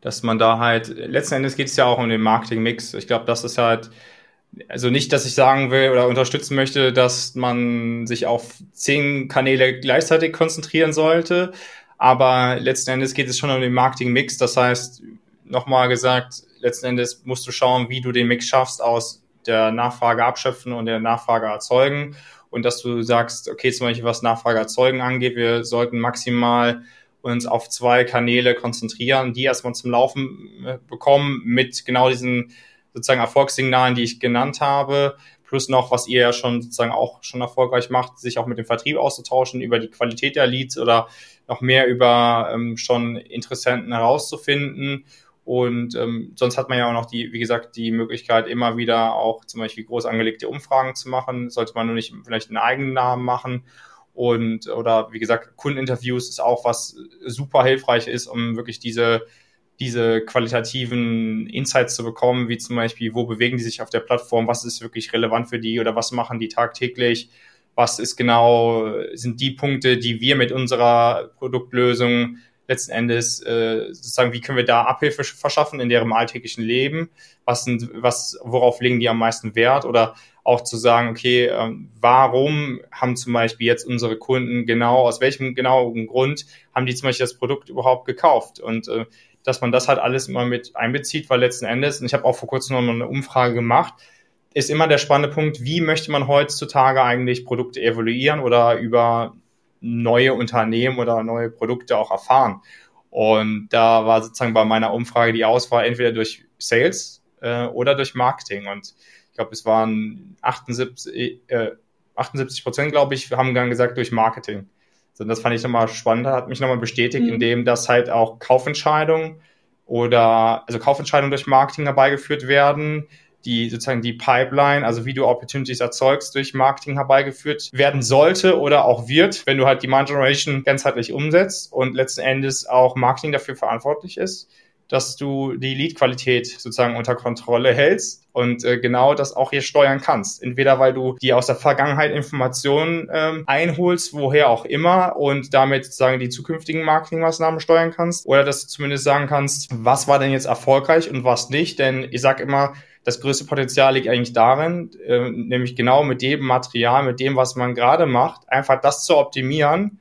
Dass man da halt, letzten Endes geht es ja auch um den Marketing-Mix. Ich glaube, das ist halt, also nicht, dass ich sagen will oder unterstützen möchte, dass man sich auf zehn Kanäle gleichzeitig konzentrieren sollte. Aber letzten Endes geht es schon um den Marketing-Mix. Das heißt, nochmal gesagt, letzten Endes musst du schauen, wie du den Mix schaffst aus der Nachfrage abschöpfen und der Nachfrage erzeugen. Und dass du sagst, okay, zum Beispiel was Nachfrage erzeugen angeht, wir sollten maximal uns auf zwei Kanäle konzentrieren, die erstmal zum Laufen äh, bekommen mit genau diesen sozusagen Erfolgssignalen, die ich genannt habe, plus noch, was ihr ja schon sozusagen auch schon erfolgreich macht, sich auch mit dem Vertrieb auszutauschen über die Qualität der Leads oder noch mehr über ähm, schon Interessenten herauszufinden und ähm, sonst hat man ja auch noch die, wie gesagt, die Möglichkeit, immer wieder auch zum Beispiel groß angelegte Umfragen zu machen. Sollte man nur nicht vielleicht einen eigenen Namen machen. Und oder wie gesagt, Kundeninterviews ist auch was super hilfreich ist, um wirklich diese diese qualitativen Insights zu bekommen, wie zum Beispiel, wo bewegen die sich auf der Plattform, was ist wirklich relevant für die oder was machen die tagtäglich, was ist genau, sind die Punkte, die wir mit unserer Produktlösung letzten Endes äh, sozusagen, wie können wir da Abhilfe verschaffen in deren alltäglichen Leben? Was sind, was, worauf legen die am meisten Wert? Oder auch zu sagen, okay, ähm, warum haben zum Beispiel jetzt unsere Kunden genau, aus welchem genauen Grund haben die zum Beispiel das Produkt überhaupt gekauft? Und äh, dass man das halt alles immer mit einbezieht, weil letzten Endes, und ich habe auch vor kurzem noch mal eine Umfrage gemacht, ist immer der spannende Punkt, wie möchte man heutzutage eigentlich Produkte evaluieren oder über neue Unternehmen oder neue Produkte auch erfahren. Und da war sozusagen bei meiner Umfrage die Auswahl entweder durch Sales äh, oder durch Marketing. Und ich glaube, es waren 78, äh, 78 Prozent, glaube ich, haben dann gesagt durch Marketing. So, das fand ich nochmal spannend, hat mich nochmal bestätigt, mhm. indem das halt auch Kaufentscheidungen oder also Kaufentscheidungen durch Marketing herbeigeführt werden, die sozusagen die Pipeline, also wie du Opportunities erzeugst, durch Marketing herbeigeführt werden sollte oder auch wird, wenn du halt Demand Generation ganzheitlich umsetzt und letzten Endes auch Marketing dafür verantwortlich ist, dass du die Lead-Qualität sozusagen unter Kontrolle hältst und äh, genau das auch hier steuern kannst. Entweder weil du dir aus der Vergangenheit Informationen ähm, einholst, woher auch immer, und damit sozusagen die zukünftigen Marketingmaßnahmen steuern kannst, oder dass du zumindest sagen kannst, was war denn jetzt erfolgreich und was nicht. Denn ich sage immer, das größte Potenzial liegt eigentlich darin, äh, nämlich genau mit dem Material, mit dem, was man gerade macht, einfach das zu optimieren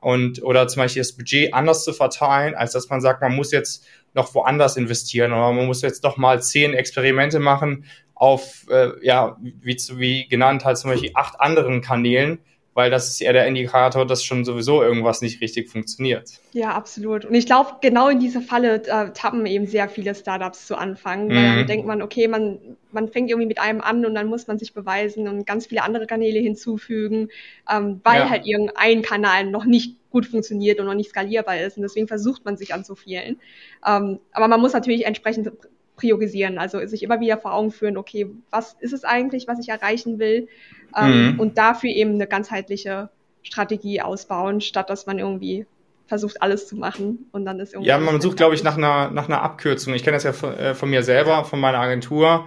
und oder zum Beispiel das Budget anders zu verteilen, als dass man sagt, man muss jetzt noch woanders investieren oder man muss jetzt doch mal zehn Experimente machen auf, äh, ja, wie, wie genannt, halt zum Beispiel acht anderen Kanälen, weil das ist eher der Indikator, dass schon sowieso irgendwas nicht richtig funktioniert. Ja, absolut. Und ich glaube, genau in diese Falle äh, tappen eben sehr viele Startups zu Anfang, mhm. weil dann denkt man, okay, man, man fängt irgendwie mit einem an und dann muss man sich beweisen und ganz viele andere Kanäle hinzufügen, ähm, weil ja. halt irgendein Kanal noch nicht gut funktioniert und noch nicht skalierbar ist. Und deswegen versucht man sich an so vielen. Ähm, aber man muss natürlich entsprechend priorisieren, also sich immer wieder vor Augen führen, okay, was ist es eigentlich, was ich erreichen will? ähm, mhm. und dafür eben eine ganzheitliche Strategie ausbauen, statt dass man irgendwie versucht, alles zu machen und dann ist irgendwie. Ja, man sucht, glaube ich, nach einer, nach einer Abkürzung. Ich kenne das ja von, äh, von, mir selber, von meiner Agentur.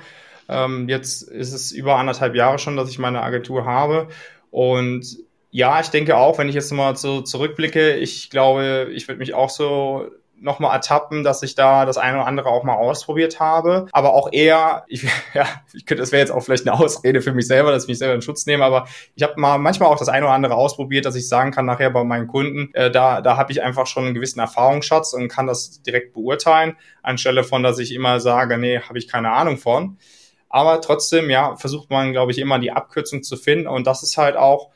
Ähm, jetzt ist es über anderthalb Jahre schon, dass ich meine Agentur habe. Und ja, ich denke auch, wenn ich jetzt mal so zurückblicke, ich glaube, ich würde mich auch so nochmal ertappen, dass ich da das eine oder andere auch mal ausprobiert habe. Aber auch eher, ich, ja, ich könnte, das wäre jetzt auch vielleicht eine Ausrede für mich selber, dass ich mich selber in Schutz nehme, aber ich habe mal manchmal auch das eine oder andere ausprobiert, dass ich sagen kann, nachher bei meinen Kunden, äh, da, da habe ich einfach schon einen gewissen Erfahrungsschatz und kann das direkt beurteilen, anstelle von, dass ich immer sage, nee, habe ich keine Ahnung von. Aber trotzdem, ja, versucht man, glaube ich, immer die Abkürzung zu finden. Und das ist halt auch,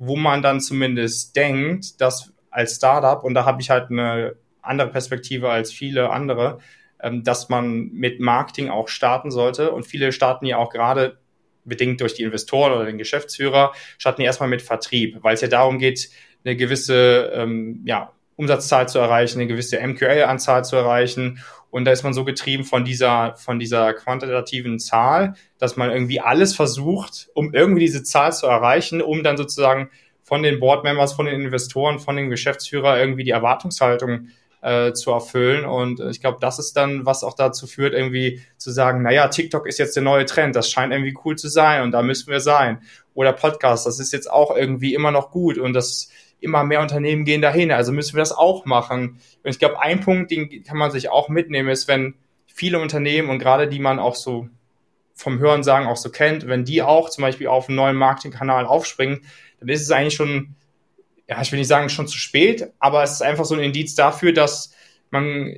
wo man dann zumindest denkt, dass als Startup, und da habe ich halt eine andere Perspektive als viele andere, ähm, dass man mit Marketing auch starten sollte. Und viele starten ja auch gerade bedingt durch die Investoren oder den Geschäftsführer, starten ja erstmal mit Vertrieb, weil es ja darum geht, eine gewisse ähm, ja, Umsatzzahl zu erreichen, eine gewisse MQL-Anzahl zu erreichen. Und da ist man so getrieben von dieser, von dieser quantitativen Zahl, dass man irgendwie alles versucht, um irgendwie diese Zahl zu erreichen, um dann sozusagen von den Board Members, von den Investoren, von den Geschäftsführern irgendwie die Erwartungshaltung äh, zu erfüllen. Und ich glaube, das ist dann, was auch dazu führt, irgendwie zu sagen, naja, TikTok ist jetzt der neue Trend, das scheint irgendwie cool zu sein und da müssen wir sein. Oder Podcast, das ist jetzt auch irgendwie immer noch gut und das immer mehr Unternehmen gehen dahin, also müssen wir das auch machen. Und ich glaube, ein Punkt, den kann man sich auch mitnehmen, ist, wenn viele Unternehmen und gerade die man auch so vom Hören sagen auch so kennt, wenn die auch zum Beispiel auf einen neuen Marketingkanal aufspringen, dann ist es eigentlich schon, ja, ich will nicht sagen schon zu spät, aber es ist einfach so ein Indiz dafür, dass man,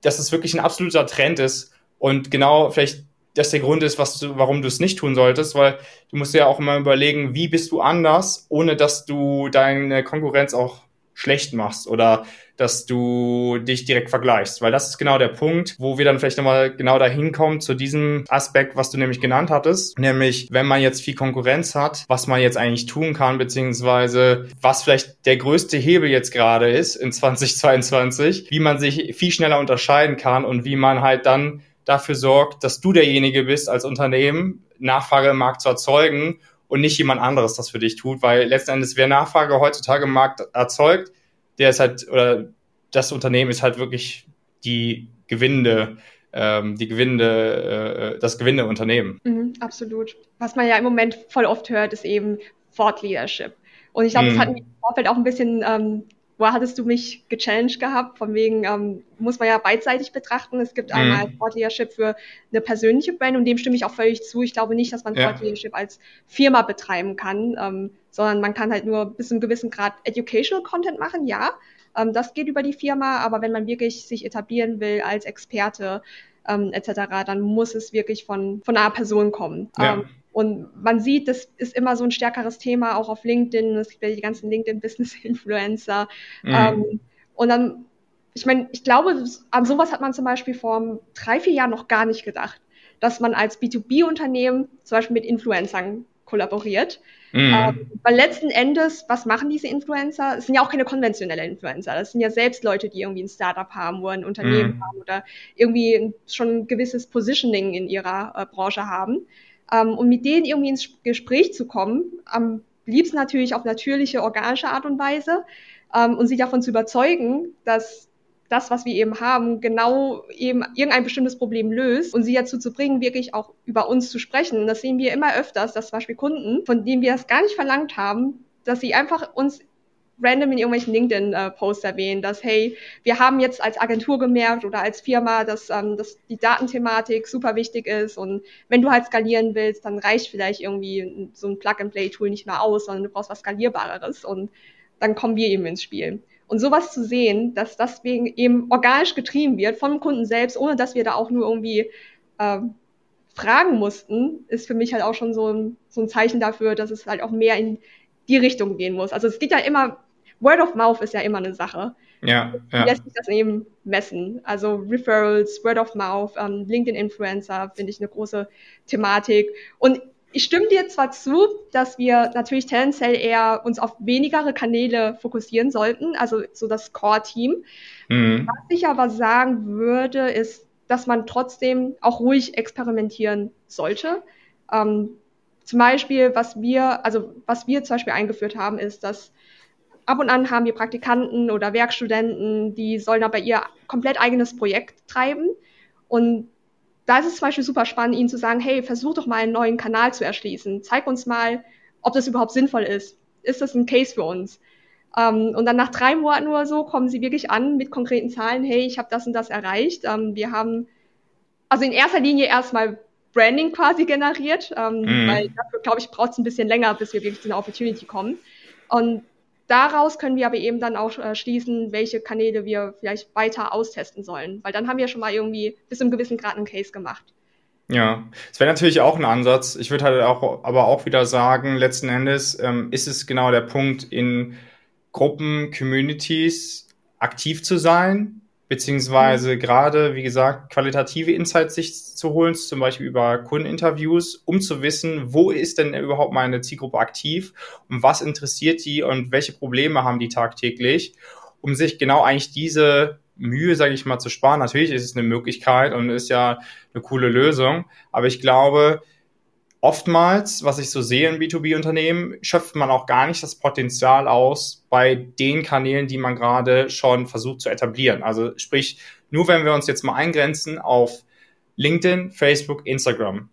dass es wirklich ein absoluter Trend ist und genau vielleicht das der Grund ist, was du, warum du es nicht tun solltest, weil du musst ja auch immer überlegen, wie bist du anders, ohne dass du deine Konkurrenz auch schlecht machst oder dass du dich direkt vergleichst, weil das ist genau der Punkt, wo wir dann vielleicht nochmal genau dahin kommen zu diesem Aspekt, was du nämlich genannt hattest, nämlich wenn man jetzt viel Konkurrenz hat, was man jetzt eigentlich tun kann, beziehungsweise was vielleicht der größte Hebel jetzt gerade ist in 2022, wie man sich viel schneller unterscheiden kann und wie man halt dann dafür sorgt, dass du derjenige bist als Unternehmen, Nachfrage im Markt zu erzeugen und nicht jemand anderes das für dich tut, weil letzten Endes, wer Nachfrage heutzutage im Markt erzeugt, der ist halt, oder das Unternehmen ist halt wirklich die gewinnende, ähm, die gewinnende, äh, das gewinnende Unternehmen. Mhm, absolut. Was man ja im Moment voll oft hört, ist eben Thought Leadership. Und ich glaube, mhm. das hat mich im Vorfeld auch ein bisschen ähm, wo hattest du mich gechallenged gehabt? Von wegen, ähm, muss man ja beidseitig betrachten. Es gibt einmal mhm. Thought Leadership für eine persönliche Brand und dem stimme ich auch völlig zu. Ich glaube nicht, dass man ja. Thought Leadership als Firma betreiben kann, ähm, sondern man kann halt nur bis zu einem gewissen Grad Educational Content machen, ja. Ähm, das geht über die Firma, aber wenn man wirklich sich etablieren will als Experte, ähm, etc., dann muss es wirklich von, von einer Person kommen. Ja. Ähm, und man sieht, das ist immer so ein stärkeres Thema, auch auf LinkedIn. Es gibt ja die ganzen LinkedIn-Business-Influencer. Mhm. Ähm, und dann, ich meine, ich glaube, an sowas hat man zum Beispiel vor drei, vier Jahren noch gar nicht gedacht, dass man als B2B-Unternehmen zum Beispiel mit Influencern kollaboriert. Mhm. Ähm, weil letzten Endes, was machen diese Influencer? Es sind ja auch keine konventionellen Influencer. Das sind ja selbst Leute, die irgendwie ein Startup haben oder ein Unternehmen mhm. haben oder irgendwie schon ein gewisses Positioning in ihrer äh, Branche haben. Ähm, und mit denen irgendwie ins Gespräch zu kommen, am liebsten natürlich auf natürliche, organische Art und Weise ähm, und sie davon zu überzeugen, dass das, was wir eben haben, genau eben irgendein bestimmtes Problem löst und sie dazu zu bringen, wirklich auch über uns zu sprechen. Und das sehen wir immer öfters, dass zum Beispiel Kunden, von denen wir das gar nicht verlangt haben, dass sie einfach uns random in irgendwelchen LinkedIn-Posts erwähnen, dass, hey, wir haben jetzt als Agentur gemerkt oder als Firma, dass, ähm, dass die Datenthematik super wichtig ist und wenn du halt skalieren willst, dann reicht vielleicht irgendwie so ein Plug-and-Play-Tool nicht mehr aus, sondern du brauchst was Skalierbareres und dann kommen wir eben ins Spiel. Und sowas zu sehen, dass das wegen eben organisch getrieben wird vom Kunden selbst, ohne dass wir da auch nur irgendwie äh, fragen mussten, ist für mich halt auch schon so ein, so ein Zeichen dafür, dass es halt auch mehr in die Richtung gehen muss. Also es geht ja immer Word of Mouth ist ja immer eine Sache. Ja, ja. Lässt sich das eben messen. Also Referrals, Word of Mouth, ähm, LinkedIn-Influencer finde ich eine große Thematik. Und ich stimme dir zwar zu, dass wir natürlich tendenziell eher uns auf wenigere Kanäle fokussieren sollten, also so das Core-Team. Mhm. Was ich aber sagen würde, ist, dass man trotzdem auch ruhig experimentieren sollte. Ähm, zum Beispiel, was wir, also was wir zum Beispiel eingeführt haben, ist, dass ab und an haben wir Praktikanten oder Werkstudenten, die sollen aber ihr komplett eigenes Projekt treiben. Und da ist es zum Beispiel super spannend, ihnen zu sagen, hey, versuch doch mal einen neuen Kanal zu erschließen. Zeig uns mal, ob das überhaupt sinnvoll ist. Ist das ein Case für uns? Ähm, und dann nach drei Monaten oder so kommen sie wirklich an mit konkreten Zahlen, hey, ich habe das und das erreicht. Ähm, wir haben also in erster Linie erstmal Branding quasi generiert, ähm, mhm. weil dafür, glaube ich, braucht es ein bisschen länger, bis wir wirklich zu einer Opportunity kommen. Und Daraus können wir aber eben dann auch äh, schließen, welche Kanäle wir vielleicht weiter austesten sollen, weil dann haben wir schon mal irgendwie bis zu einem gewissen Grad einen Case gemacht. Ja, es wäre natürlich auch ein Ansatz. Ich würde halt auch, aber auch wieder sagen, letzten Endes ähm, ist es genau der Punkt, in Gruppen, Communities aktiv zu sein, beziehungsweise mhm. gerade, wie gesagt, qualitative Insights sich zu holen, zum Beispiel über Kundeninterviews, um zu wissen, wo ist denn überhaupt meine Zielgruppe aktiv und was interessiert die und welche Probleme haben die tagtäglich, um sich genau eigentlich diese Mühe, sage ich mal, zu sparen. Natürlich ist es eine Möglichkeit und ist ja eine coole Lösung, aber ich glaube, oftmals, was ich so sehe in B2B-Unternehmen, schöpft man auch gar nicht das Potenzial aus bei den Kanälen, die man gerade schon versucht zu etablieren. Also sprich, nur wenn wir uns jetzt mal eingrenzen auf LinkedIn, Facebook, Instagram,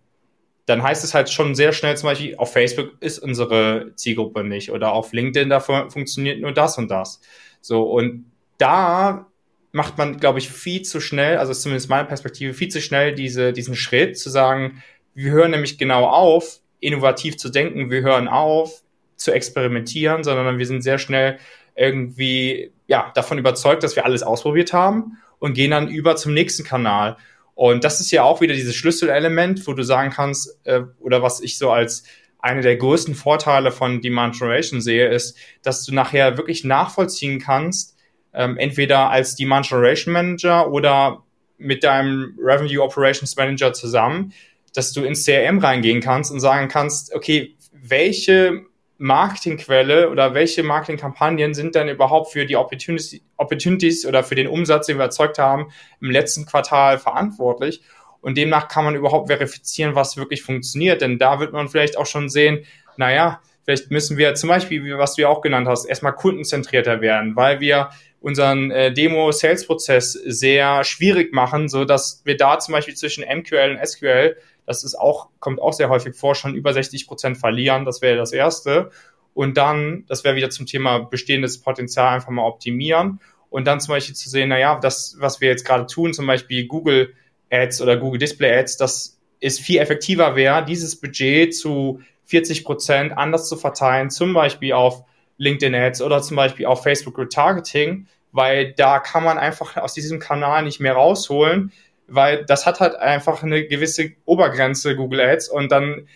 dann heißt es halt schon sehr schnell zum Beispiel, auf Facebook ist unsere Zielgruppe nicht oder auf LinkedIn da funktioniert nur das und das. So, und da macht man, glaube ich, viel zu schnell, also zumindest meine Perspektive, viel zu schnell diese, diesen Schritt zu sagen, wir hören nämlich genau auf, innovativ zu denken, wir hören auf, zu experimentieren, sondern wir sind sehr schnell irgendwie ja, davon überzeugt, dass wir alles ausprobiert haben und gehen dann über zum nächsten Kanal. Und das ist ja auch wieder dieses Schlüsselelement, wo du sagen kannst, äh, oder was ich so als eine der größten Vorteile von Demand Generation sehe, ist, dass du nachher wirklich nachvollziehen kannst, ähm, entweder als Demand Generation Manager oder mit deinem Revenue Operations Manager zusammen, dass du ins CRM reingehen kannst und sagen kannst, okay, welche Marketingquelle oder welche Marketingkampagnen sind denn überhaupt für die Opportunities, Opportunities oder für den Umsatz, den wir erzeugt haben, im letzten Quartal verantwortlich? Und demnach kann man überhaupt verifizieren, was wirklich funktioniert. Denn da wird man vielleicht auch schon sehen, naja, vielleicht müssen wir zum Beispiel, was du ja auch genannt hast, erstmal kundenzentrierter werden, weil wir unseren äh, Demo-Sales-Prozess sehr schwierig machen, so dass wir da zum Beispiel zwischen MQL und SQL das ist auch, kommt auch sehr häufig vor, schon über 60 Prozent verlieren. Das wäre das Erste. Und dann, das wäre wieder zum Thema bestehendes Potenzial einfach mal optimieren. Und dann zum Beispiel zu sehen, naja, das, was wir jetzt gerade tun, zum Beispiel Google Ads oder Google Display Ads, das ist viel effektiver wäre, dieses Budget zu 40 Prozent anders zu verteilen, zum Beispiel auf LinkedIn Ads oder zum Beispiel auf Facebook Retargeting, weil da kann man einfach aus diesem Kanal nicht mehr rausholen, weil das hat halt einfach eine gewisse Obergrenze, Google Ads, und dann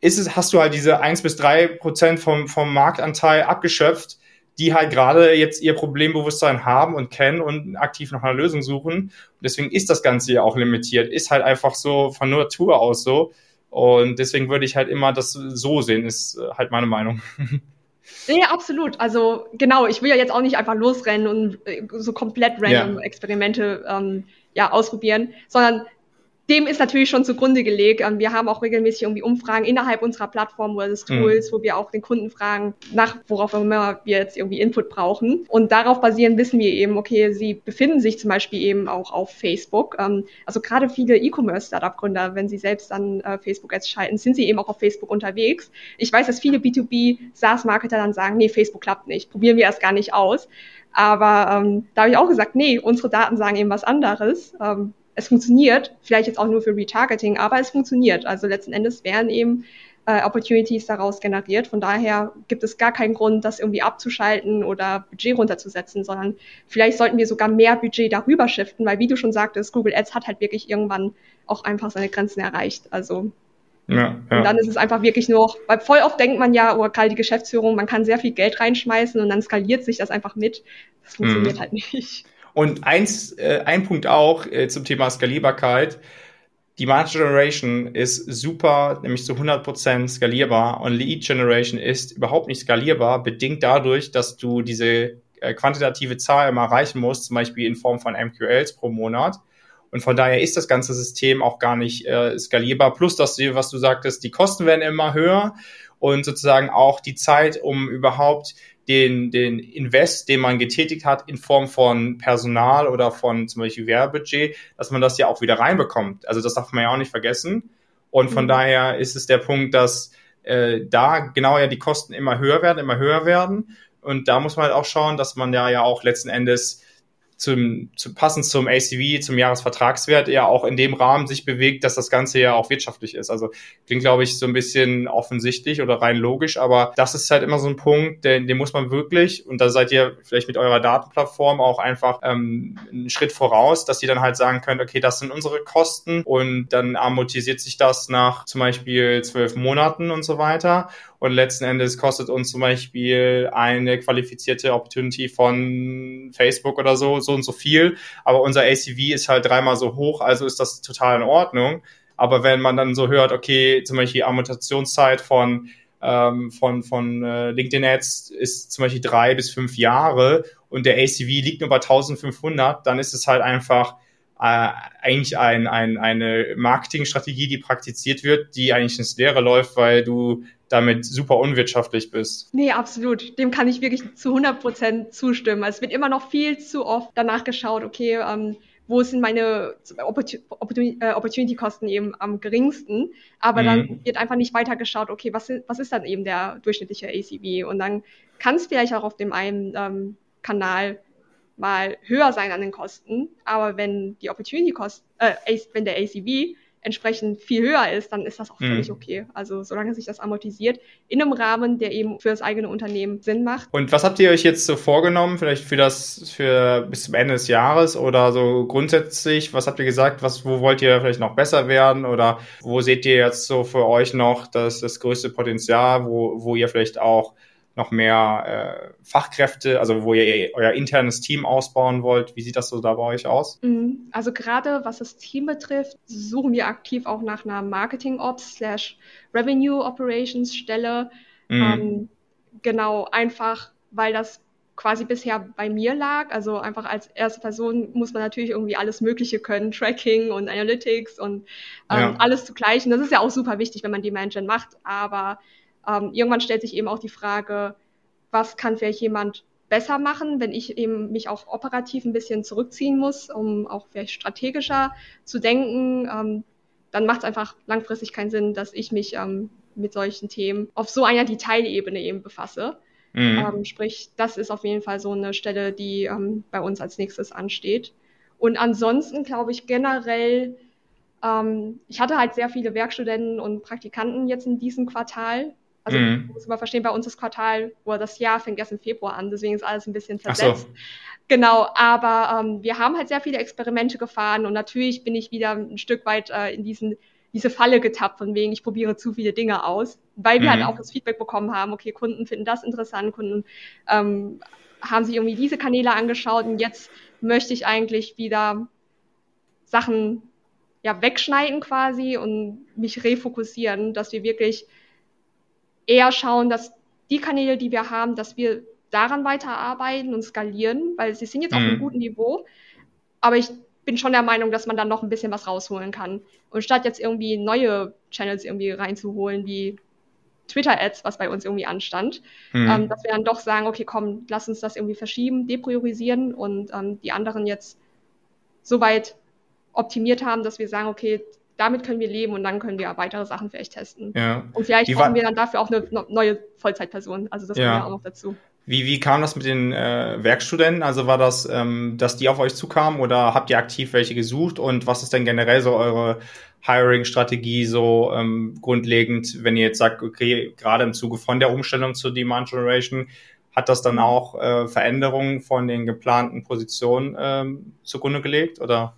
ist es, hast du halt diese eins bis drei Prozent vom, vom Marktanteil abgeschöpft, die halt gerade jetzt ihr Problembewusstsein haben und kennen und aktiv nach einer Lösung suchen. Und deswegen ist das Ganze ja auch limitiert, ist halt einfach so von Natur aus so. Und deswegen würde ich halt immer das so sehen, ist halt meine Meinung. Ja, absolut. Also genau, ich will ja jetzt auch nicht einfach losrennen und äh, so komplett random ja. Experimente ähm, ja, ausprobieren, sondern dem ist natürlich schon zugrunde gelegt. Ähm, wir haben auch regelmäßig irgendwie Umfragen innerhalb unserer Plattform oder des mhm. Tools, mhm. wo wir auch den Kunden fragen, nach worauf immer wir jetzt irgendwie Input brauchen. Und darauf basieren wissen wir eben, okay, sie befinden sich zum Beispiel eben auch auf Facebook. Ähm, also gerade viele E-Commerce-Startup-Gründer, wenn sie selbst dann äh, Facebook-Ads schalten, sind sie eben auch auf Facebook unterwegs. Ich weiß, dass viele B2B SaaS-Marketer dann sagen, nee, Facebook klappt nicht, probieren wir erst gar nicht aus. Aber ähm, da habe ich auch gesagt, nee, unsere Daten sagen eben was anderes. Ähm, es funktioniert, vielleicht jetzt auch nur für Retargeting, aber es funktioniert. Also letzten Endes werden eben äh, Opportunities daraus generiert. Von daher gibt es gar keinen Grund, das irgendwie abzuschalten oder Budget runterzusetzen, sondern vielleicht sollten wir sogar mehr Budget darüber shiften, weil wie du schon sagtest, Google Ads hat halt wirklich irgendwann auch einfach seine Grenzen erreicht. Also ja, ja. Und dann ist es einfach wirklich nur, weil voll oft denkt man ja, oh, gerade die Geschäftsführung, man kann sehr viel Geld reinschmeißen und dann skaliert sich das einfach mit. Das funktioniert mhm. halt nicht. Und eins, äh, ein Punkt auch äh, zum Thema Skalierbarkeit. Die Market Generation ist super, nämlich zu 100% skalierbar und Lead Generation ist überhaupt nicht skalierbar, bedingt dadurch, dass du diese äh, quantitative Zahl immer erreichen musst, zum Beispiel in Form von MQLs pro Monat. Und von daher ist das ganze System auch gar nicht äh, skalierbar. Plus, dass du, was du sagtest, die Kosten werden immer höher und sozusagen auch die Zeit, um überhaupt den, den Invest, den man getätigt hat in Form von Personal oder von zum Beispiel Werbebudget, dass man das ja auch wieder reinbekommt. Also das darf man ja auch nicht vergessen. Und von mhm. daher ist es der Punkt, dass äh, da genau ja die Kosten immer höher werden, immer höher werden. Und da muss man halt auch schauen, dass man ja ja auch letzten Endes zum, zu, passend zum ACV, zum Jahresvertragswert, ja auch in dem Rahmen sich bewegt, dass das Ganze ja auch wirtschaftlich ist. Also klingt, glaube ich, so ein bisschen offensichtlich oder rein logisch, aber das ist halt immer so ein Punkt, den, den muss man wirklich, und da seid ihr vielleicht mit eurer Datenplattform auch einfach ähm, einen Schritt voraus, dass ihr dann halt sagen könnt, okay, das sind unsere Kosten und dann amortisiert sich das nach zum Beispiel zwölf Monaten und so weiter. Und letzten Endes kostet uns zum Beispiel eine qualifizierte Opportunity von Facebook oder so so und so viel. Aber unser ACV ist halt dreimal so hoch, also ist das total in Ordnung. Aber wenn man dann so hört, okay, zum Beispiel Amortisationszeit von ähm, von, von äh, LinkedIn Ads ist zum Beispiel drei bis fünf Jahre und der ACV liegt nur bei 1500, dann ist es halt einfach äh, eigentlich ein, ein, eine Marketingstrategie, die praktiziert wird, die eigentlich ins Leere läuft, weil du damit super unwirtschaftlich bist. Nee, absolut. Dem kann ich wirklich zu 100 Prozent zustimmen. Es wird immer noch viel zu oft danach geschaut, okay, ähm, wo sind meine äh, Opportunity-Kosten eben am geringsten. Aber mhm. dann wird einfach nicht weiter geschaut, okay, was ist, was ist dann eben der durchschnittliche ACV? Und dann kann es vielleicht auch auf dem einen ähm, Kanal mal höher sein an den Kosten, aber wenn die Opportunity-Kosten, äh, wenn der ACV entsprechend viel höher ist, dann ist das auch völlig mhm. okay. Also solange sich das amortisiert, in einem Rahmen, der eben für das eigene Unternehmen Sinn macht. Und was habt ihr euch jetzt so vorgenommen, vielleicht für das, für bis zum Ende des Jahres oder so grundsätzlich? Was habt ihr gesagt? Was, wo wollt ihr vielleicht noch besser werden oder wo seht ihr jetzt so für euch noch das, das größte Potenzial, wo, wo ihr vielleicht auch noch mehr äh, Fachkräfte, also wo ihr euer internes Team ausbauen wollt. Wie sieht das so da bei euch aus? Mhm. Also gerade was das Team betrifft, suchen wir aktiv auch nach einer Marketing Ops slash Revenue Operations Stelle. Mhm. Ähm, genau, einfach weil das quasi bisher bei mir lag. Also einfach als erste Person muss man natürlich irgendwie alles Mögliche können, Tracking und Analytics und ähm, ja. alles zugleichen. Das ist ja auch super wichtig, wenn man Demand Gen macht, aber ähm, irgendwann stellt sich eben auch die Frage, was kann vielleicht jemand besser machen, wenn ich eben mich auch operativ ein bisschen zurückziehen muss, um auch vielleicht strategischer zu denken, ähm, dann macht es einfach langfristig keinen Sinn, dass ich mich ähm, mit solchen Themen auf so einer Detailebene eben befasse. Mhm. Ähm, sprich, das ist auf jeden Fall so eine Stelle, die ähm, bei uns als nächstes ansteht. Und ansonsten glaube ich generell, ähm, ich hatte halt sehr viele Werkstudenten und Praktikanten jetzt in diesem Quartal, also mhm. muss man verstehen, bei uns das Quartal oder das Jahr fängt erst im Februar an, deswegen ist alles ein bisschen versetzt. So. Genau, aber ähm, wir haben halt sehr viele Experimente gefahren und natürlich bin ich wieder ein Stück weit äh, in diesen diese Falle getappt, von wegen, ich probiere zu viele Dinge aus, weil wir halt mhm. halt auch das Feedback bekommen haben, okay, Kunden finden das interessant, Kunden ähm, haben sich irgendwie diese Kanäle angeschaut und jetzt möchte ich eigentlich wieder Sachen ja wegschneiden quasi und mich refokussieren, dass wir wirklich eher schauen, dass die Kanäle, die wir haben, dass wir daran weiterarbeiten und skalieren, weil sie sind jetzt mhm. auf einem mhm. guten Niveau. Aber ich bin schon der Meinung, dass man dann noch ein bisschen was rausholen kann. Und statt jetzt irgendwie neue Channels irgendwie reinzuholen, wie Twitter-Ads, was bei uns irgendwie anstand, mhm. ähm, dass wir dann doch sagen, okay, komm, lass uns das irgendwie verschieben, depriorisieren und ähm, die anderen jetzt so weit optimiert haben, dass wir sagen, okay, damit können wir leben und dann können wir weitere Sachen vielleicht testen. Ja. Und vielleicht wie brauchen wir dann dafür auch eine neue Vollzeitperson. Also das ja. kommt ja auch noch dazu. Wie, wie kam das mit den äh, Werkstudenten? Also war das, ähm, dass die auf euch zukamen oder habt ihr aktiv welche gesucht? Und was ist denn generell so eure Hiring-Strategie so ähm, grundlegend, wenn ihr jetzt sagt, okay, gerade im Zuge von der Umstellung zur Demand Generation, hat das dann auch äh, Veränderungen von den geplanten Positionen ähm, zugrunde gelegt? Oder?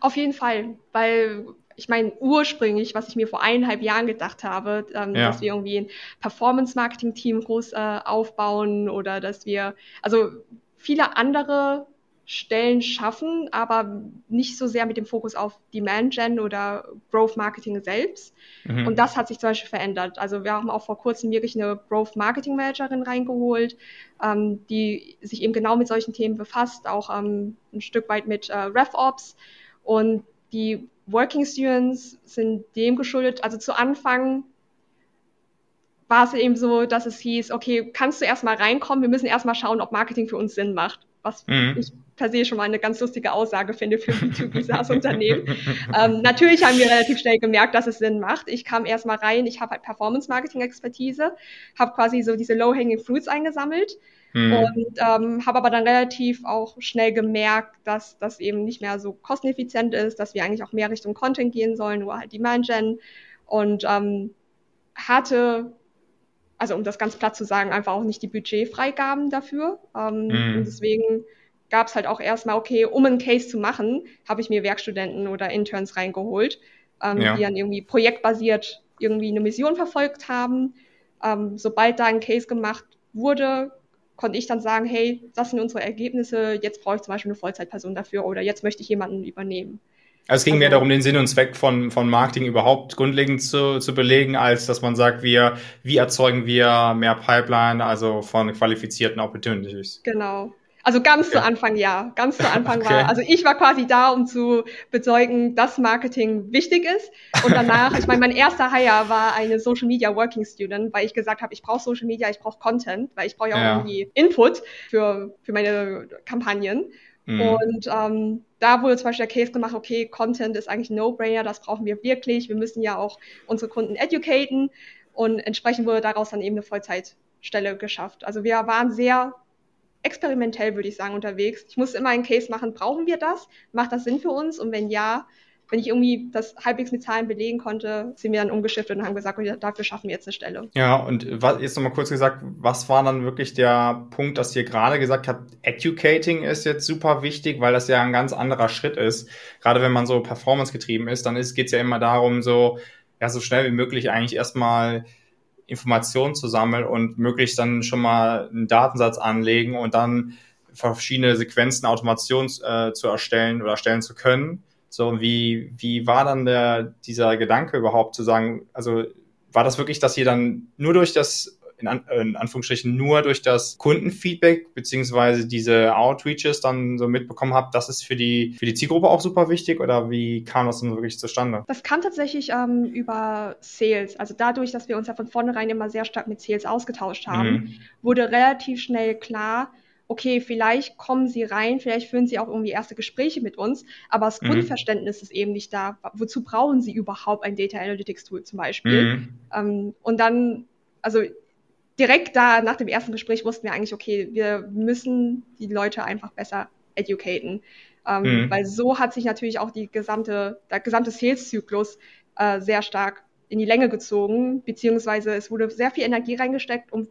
Auf jeden Fall, weil ich meine, ursprünglich, was ich mir vor eineinhalb Jahren gedacht habe, ähm, ja. dass wir irgendwie ein Performance-Marketing-Team groß äh, aufbauen oder dass wir, also viele andere Stellen schaffen, aber nicht so sehr mit dem Fokus auf Demand Gen oder Growth Marketing selbst. Mhm. Und das hat sich zum Beispiel verändert. Also wir haben auch vor kurzem wirklich eine Growth Marketing Managerin reingeholt, ähm, die sich eben genau mit solchen Themen befasst, auch ähm, ein Stück weit mit äh, RevOps. Und die Working Students sind dem geschuldet. Also zu Anfang war es eben so, dass es hieß, okay, kannst du erstmal reinkommen, wir müssen erstmal schauen, ob Marketing für uns Sinn macht. Was mhm. ich per se schon mal eine ganz lustige Aussage finde für B2B-SaaS-Unternehmen. ähm, natürlich haben wir relativ schnell gemerkt, dass es Sinn macht. Ich kam erstmal rein, ich habe halt Performance-Marketing-Expertise, habe quasi so diese Low-Hanging Fruits eingesammelt Mhm. Und ähm, habe aber dann relativ auch schnell gemerkt, dass das eben nicht mehr so kosteneffizient ist, dass wir eigentlich auch mehr Richtung Content gehen sollen, nur halt Demand Gen. Und ähm, hatte, also um das ganz platt zu sagen, einfach auch nicht die Budgetfreigaben dafür. Ähm, mhm. Und deswegen gab es halt auch erstmal, okay, um einen Case zu machen, habe ich mir Werkstudenten oder Interns reingeholt, ähm, ja. die dann irgendwie projektbasiert irgendwie eine Mission verfolgt haben. Ähm, sobald da ein Case gemacht wurde, konnte ich dann sagen, hey, das sind unsere Ergebnisse, jetzt brauche ich zum Beispiel eine Vollzeitperson dafür oder jetzt möchte ich jemanden übernehmen. Also es ging mehr darum, den Sinn und Zweck von, von Marketing überhaupt grundlegend zu, zu belegen, als dass man sagt, wir, wie erzeugen wir mehr Pipeline, also von qualifizierten Opportunities. Genau. Also ganz zu Anfang ja, ganz zu Anfang okay. war, also ich war quasi da, um zu bezeugen, dass Marketing wichtig ist. Und danach, ich meine, mein erster Hire war eine Social Media Working Student, weil ich gesagt habe, ich brauche Social Media, ich brauche Content, weil ich brauche ja auch ja. irgendwie Input für, für meine Kampagnen. Mhm. Und ähm, da wurde zum Beispiel der Case gemacht, okay, Content ist eigentlich ein No-Brainer, das brauchen wir wirklich. Wir müssen ja auch unsere Kunden educaten. Und entsprechend wurde daraus dann eben eine Vollzeitstelle geschafft. Also wir waren sehr experimentell, würde ich sagen, unterwegs. Ich musste immer einen Case machen, brauchen wir das? Macht das Sinn für uns? Und wenn ja, wenn ich irgendwie das halbwegs mit Zahlen belegen konnte, sind wir dann umgeschiftet und haben gesagt, okay, dafür schaffen wir jetzt eine Stelle. Ja, und was, jetzt nochmal kurz gesagt, was war dann wirklich der Punkt, dass ihr gerade gesagt habt, Educating ist jetzt super wichtig, weil das ja ein ganz anderer Schritt ist. Gerade wenn man so performance getrieben ist, dann geht es ja immer darum, so, ja, so schnell wie möglich eigentlich erstmal Informationen zu sammeln und möglichst dann schon mal einen Datensatz anlegen und dann verschiedene Sequenzen Automation äh, zu erstellen oder erstellen zu können. So, wie, wie war dann der, dieser Gedanke überhaupt zu sagen, also war das wirklich, dass ihr dann nur durch das in, An in Anführungsstrichen nur durch das Kundenfeedback beziehungsweise diese Outreaches dann so mitbekommen habt, das ist für die, für die Zielgruppe auch super wichtig oder wie kam das dann wirklich zustande? Das kam tatsächlich ähm, über Sales. Also dadurch, dass wir uns ja von vornherein immer sehr stark mit Sales ausgetauscht haben, mhm. wurde relativ schnell klar, okay, vielleicht kommen sie rein, vielleicht führen sie auch irgendwie erste Gespräche mit uns, aber das mhm. Grundverständnis ist eben nicht da. Wozu brauchen sie überhaupt ein Data Analytics Tool zum Beispiel? Mhm. Ähm, und dann, also direkt da nach dem ersten Gespräch wussten wir eigentlich, okay, wir müssen die Leute einfach besser educaten. Ähm, mhm. Weil so hat sich natürlich auch die gesamte, der gesamte Sales-Zyklus äh, sehr stark in die Länge gezogen, beziehungsweise es wurde sehr viel Energie reingesteckt, um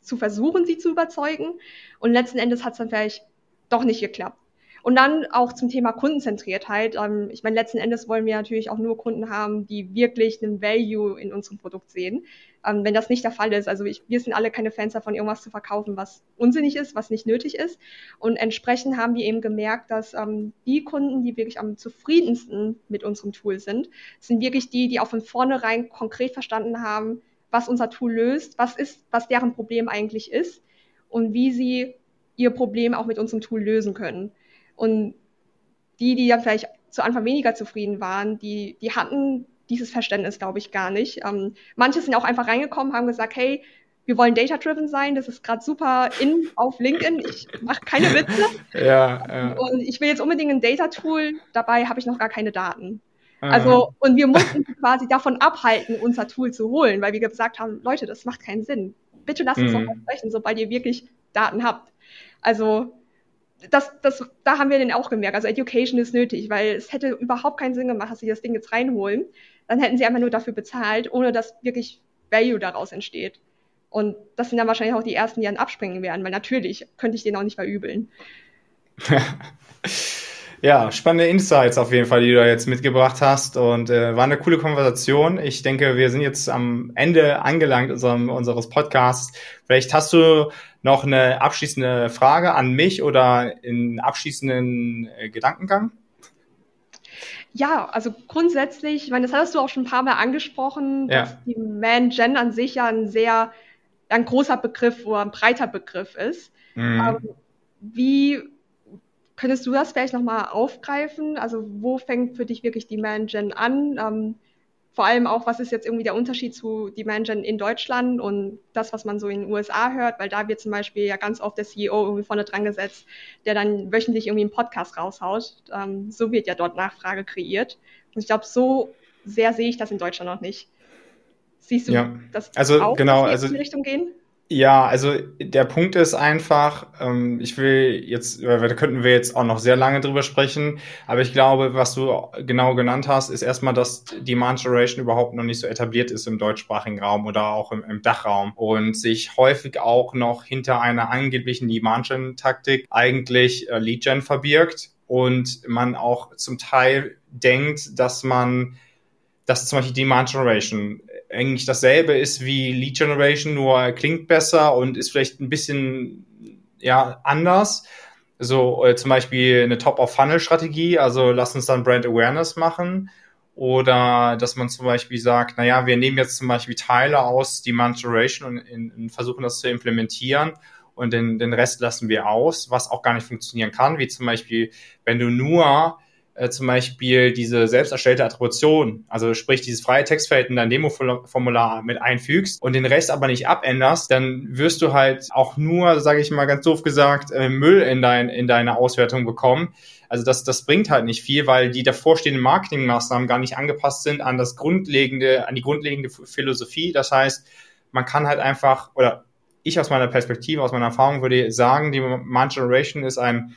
zu versuchen, sie zu überzeugen. Und letzten Endes hat es dann vielleicht doch nicht geklappt. Und dann auch zum Thema Kundenzentriertheit. Ähm, ich meine, letzten Endes wollen wir natürlich auch nur Kunden haben, die wirklich einen Value in unserem Produkt sehen. Ähm, wenn das nicht der Fall ist, also ich, wir sind alle keine Fans davon, irgendwas zu verkaufen, was unsinnig ist, was nicht nötig ist. Und entsprechend haben wir eben gemerkt, dass ähm, die Kunden, die wirklich am zufriedensten mit unserem Tool sind, sind wirklich die, die auch von vornherein konkret verstanden haben, was unser Tool löst, was ist, was deren Problem eigentlich ist und wie sie ihr Problem auch mit unserem Tool lösen können. Und die, die ja vielleicht zu Anfang weniger zufrieden waren, die, die hatten dieses Verständnis, glaube ich, gar nicht. Ähm, manche sind auch einfach reingekommen, haben gesagt, hey, wir wollen data-driven sein, das ist gerade super in auf LinkedIn, ich mache keine Witze. ja, ja. Und ich will jetzt unbedingt ein Data-Tool, dabei habe ich noch gar keine Daten. Also, und wir mussten quasi davon abhalten, unser Tool zu holen, weil wir gesagt haben, Leute, das macht keinen Sinn. Bitte lasst uns mhm. doch mal sprechen, sobald ihr wirklich Daten habt. Also, das, das, da haben wir den auch gemerkt. Also Education ist nötig, weil es hätte überhaupt keinen Sinn gemacht, dass sie das Ding jetzt reinholen dann hätten sie einfach nur dafür bezahlt, ohne dass wirklich Value daraus entsteht. Und das sind dann wahrscheinlich auch die ersten, die dann abspringen werden, weil natürlich könnte ich denen auch nicht verübeln. Ja, spannende Insights auf jeden Fall, die du da jetzt mitgebracht hast und äh, war eine coole Konversation. Ich denke, wir sind jetzt am Ende angelangt unserem, unseres Podcasts. Vielleicht hast du noch eine abschließende Frage an mich oder einen abschließenden äh, Gedankengang? Ja, also grundsätzlich, ich meine, das hast du auch schon ein paar Mal angesprochen, ja. dass die Man-Gen an sich ja ein sehr ein großer Begriff oder ein breiter Begriff ist. Mhm. Ähm, wie könntest du das vielleicht nochmal aufgreifen? Also wo fängt für dich wirklich die Man-Gen an? Ähm, vor allem auch, was ist jetzt irgendwie der Unterschied zu Demand Gen in Deutschland und das, was man so in den USA hört, weil da wird zum Beispiel ja ganz oft der CEO irgendwie vorne dran gesetzt, der dann wöchentlich irgendwie einen Podcast raushaut. Ähm, so wird ja dort Nachfrage kreiert. Und ich glaube, so sehr sehe ich das in Deutschland noch nicht. Siehst du ja. das also, auch, genau, dass also, in die Richtung gehen? Ja, also der Punkt ist einfach, ähm, ich will jetzt, da könnten wir jetzt auch noch sehr lange drüber sprechen, aber ich glaube, was du genau genannt hast, ist erstmal, dass Demand Generation überhaupt noch nicht so etabliert ist im deutschsprachigen Raum oder auch im, im Dachraum und sich häufig auch noch hinter einer angeblichen Demand Gen Taktik eigentlich äh, Lead Gen verbirgt und man auch zum Teil denkt, dass man dass zum Beispiel Demand Generation eigentlich dasselbe ist wie Lead Generation, nur klingt besser und ist vielleicht ein bisschen ja anders. So äh, zum Beispiel eine Top-of-Funnel-Strategie, also lass uns dann Brand Awareness machen. Oder dass man zum Beispiel sagt, na ja, wir nehmen jetzt zum Beispiel Teile aus Demand Generation und, in, in versuchen das zu implementieren und den, den Rest lassen wir aus, was auch gar nicht funktionieren kann, wie zum Beispiel, wenn du nur äh, zum Beispiel diese selbst erstellte Attribution, also sprich dieses freie Textfeld in dein Demo-Formular mit einfügst und den Rest aber nicht abänderst, dann wirst du halt auch nur, sage ich mal ganz doof gesagt, äh, Müll in, dein, in deine Auswertung bekommen. Also das, das bringt halt nicht viel, weil die davorstehenden Marketingmaßnahmen gar nicht angepasst sind an das grundlegende, an die grundlegende Philosophie. Das heißt, man kann halt einfach, oder ich aus meiner Perspektive, aus meiner Erfahrung würde sagen, die Demand Generation ist ein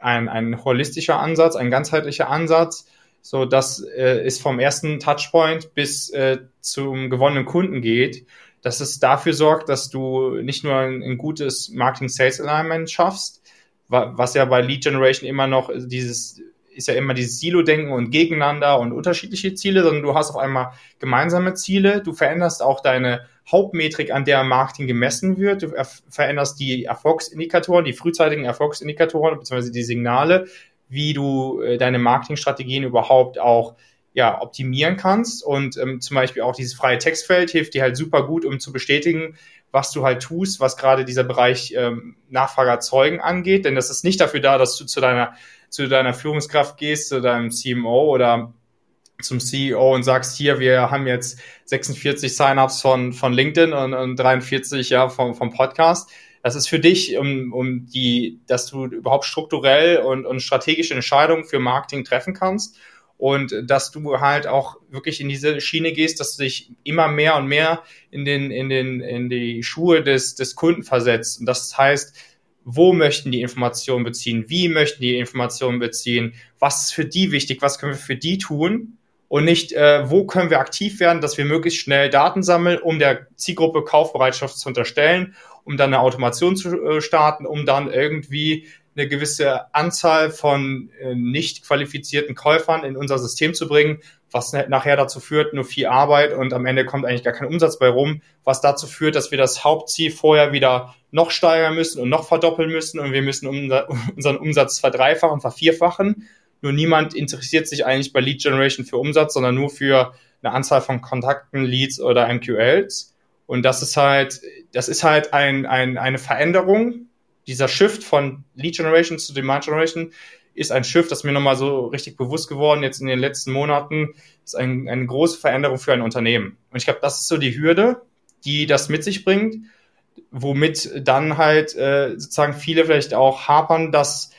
ein, ein holistischer Ansatz, ein ganzheitlicher Ansatz. So, dass äh, es vom ersten Touchpoint bis äh, zum gewonnenen Kunden geht, dass es dafür sorgt, dass du nicht nur ein, ein gutes Marketing-Sales-Alignment schaffst, wa was ja bei Lead Generation immer noch dieses ist ja immer dieses Silo-Denken und gegeneinander und unterschiedliche Ziele, sondern du hast auf einmal gemeinsame Ziele. Du veränderst auch deine Hauptmetrik, an der Marketing gemessen wird. Du veränderst die Erfolgsindikatoren, die frühzeitigen Erfolgsindikatoren beziehungsweise die Signale, wie du äh, deine Marketingstrategien überhaupt auch ja, optimieren kannst. Und ähm, zum Beispiel auch dieses freie Textfeld hilft dir halt super gut, um zu bestätigen, was du halt tust, was gerade dieser Bereich ähm, Nachfrage angeht. Denn das ist nicht dafür da, dass du zu deiner, zu deiner Führungskraft gehst, zu deinem CMO oder zum CEO und sagst, hier, wir haben jetzt 46 Sign-ups von, von LinkedIn und, und 43 ja vom, vom Podcast. Das ist für dich, um, um die, dass du überhaupt strukturell und, und strategische Entscheidungen für Marketing treffen kannst und dass du halt auch wirklich in diese Schiene gehst, dass du dich immer mehr und mehr in den, in den, in die Schuhe des, des Kunden versetzt. Und das heißt, wo möchten die Informationen beziehen? Wie möchten die Informationen beziehen? Was ist für die wichtig? Was können wir für die tun? Und nicht, äh, wo können wir aktiv werden, dass wir möglichst schnell Daten sammeln, um der Zielgruppe Kaufbereitschaft zu unterstellen, um dann eine Automation zu äh, starten, um dann irgendwie eine gewisse Anzahl von äh, nicht qualifizierten Käufern in unser System zu bringen, was nachher dazu führt, nur viel Arbeit und am Ende kommt eigentlich gar kein Umsatz bei rum, was dazu führt, dass wir das Hauptziel vorher wieder noch steigern müssen und noch verdoppeln müssen und wir müssen unseren Umsatz verdreifachen, vervierfachen nur niemand interessiert sich eigentlich bei Lead Generation für Umsatz, sondern nur für eine Anzahl von Kontakten, Leads oder MQLs. Und das ist halt, das ist halt ein, ein, eine Veränderung. Dieser Shift von Lead Generation zu Demand Generation ist ein Shift, das mir nochmal so richtig bewusst geworden jetzt in den letzten Monaten, ist ein, eine große Veränderung für ein Unternehmen. Und ich glaube, das ist so die Hürde, die das mit sich bringt, womit dann halt äh, sozusagen viele vielleicht auch hapern, dass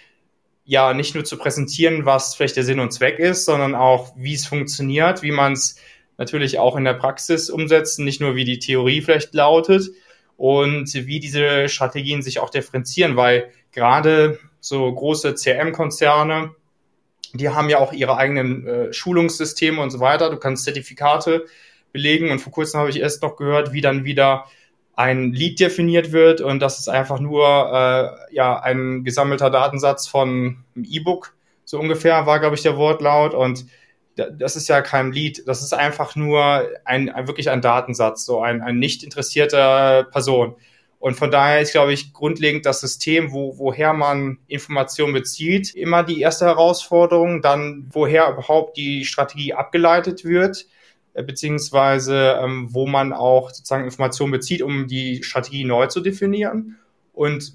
ja nicht nur zu präsentieren, was vielleicht der Sinn und Zweck ist, sondern auch, wie es funktioniert, wie man es natürlich auch in der Praxis umsetzt, nicht nur wie die Theorie vielleicht lautet und wie diese Strategien sich auch differenzieren, weil gerade so große CRM-Konzerne, die haben ja auch ihre eigenen äh, Schulungssysteme und so weiter. Du kannst Zertifikate belegen und vor kurzem habe ich erst noch gehört, wie dann wieder ein Lead definiert wird und das ist einfach nur äh, ja ein gesammelter Datensatz von einem E-Book so ungefähr war glaube ich der Wortlaut und das ist ja kein Lead, das ist einfach nur ein, ein wirklich ein Datensatz, so ein, ein nicht interessierter Person. Und von daher ist, glaube ich, grundlegend das System, wo, woher man Informationen bezieht, immer die erste Herausforderung, dann woher überhaupt die Strategie abgeleitet wird beziehungsweise ähm, wo man auch sozusagen Informationen bezieht, um die Strategie neu zu definieren und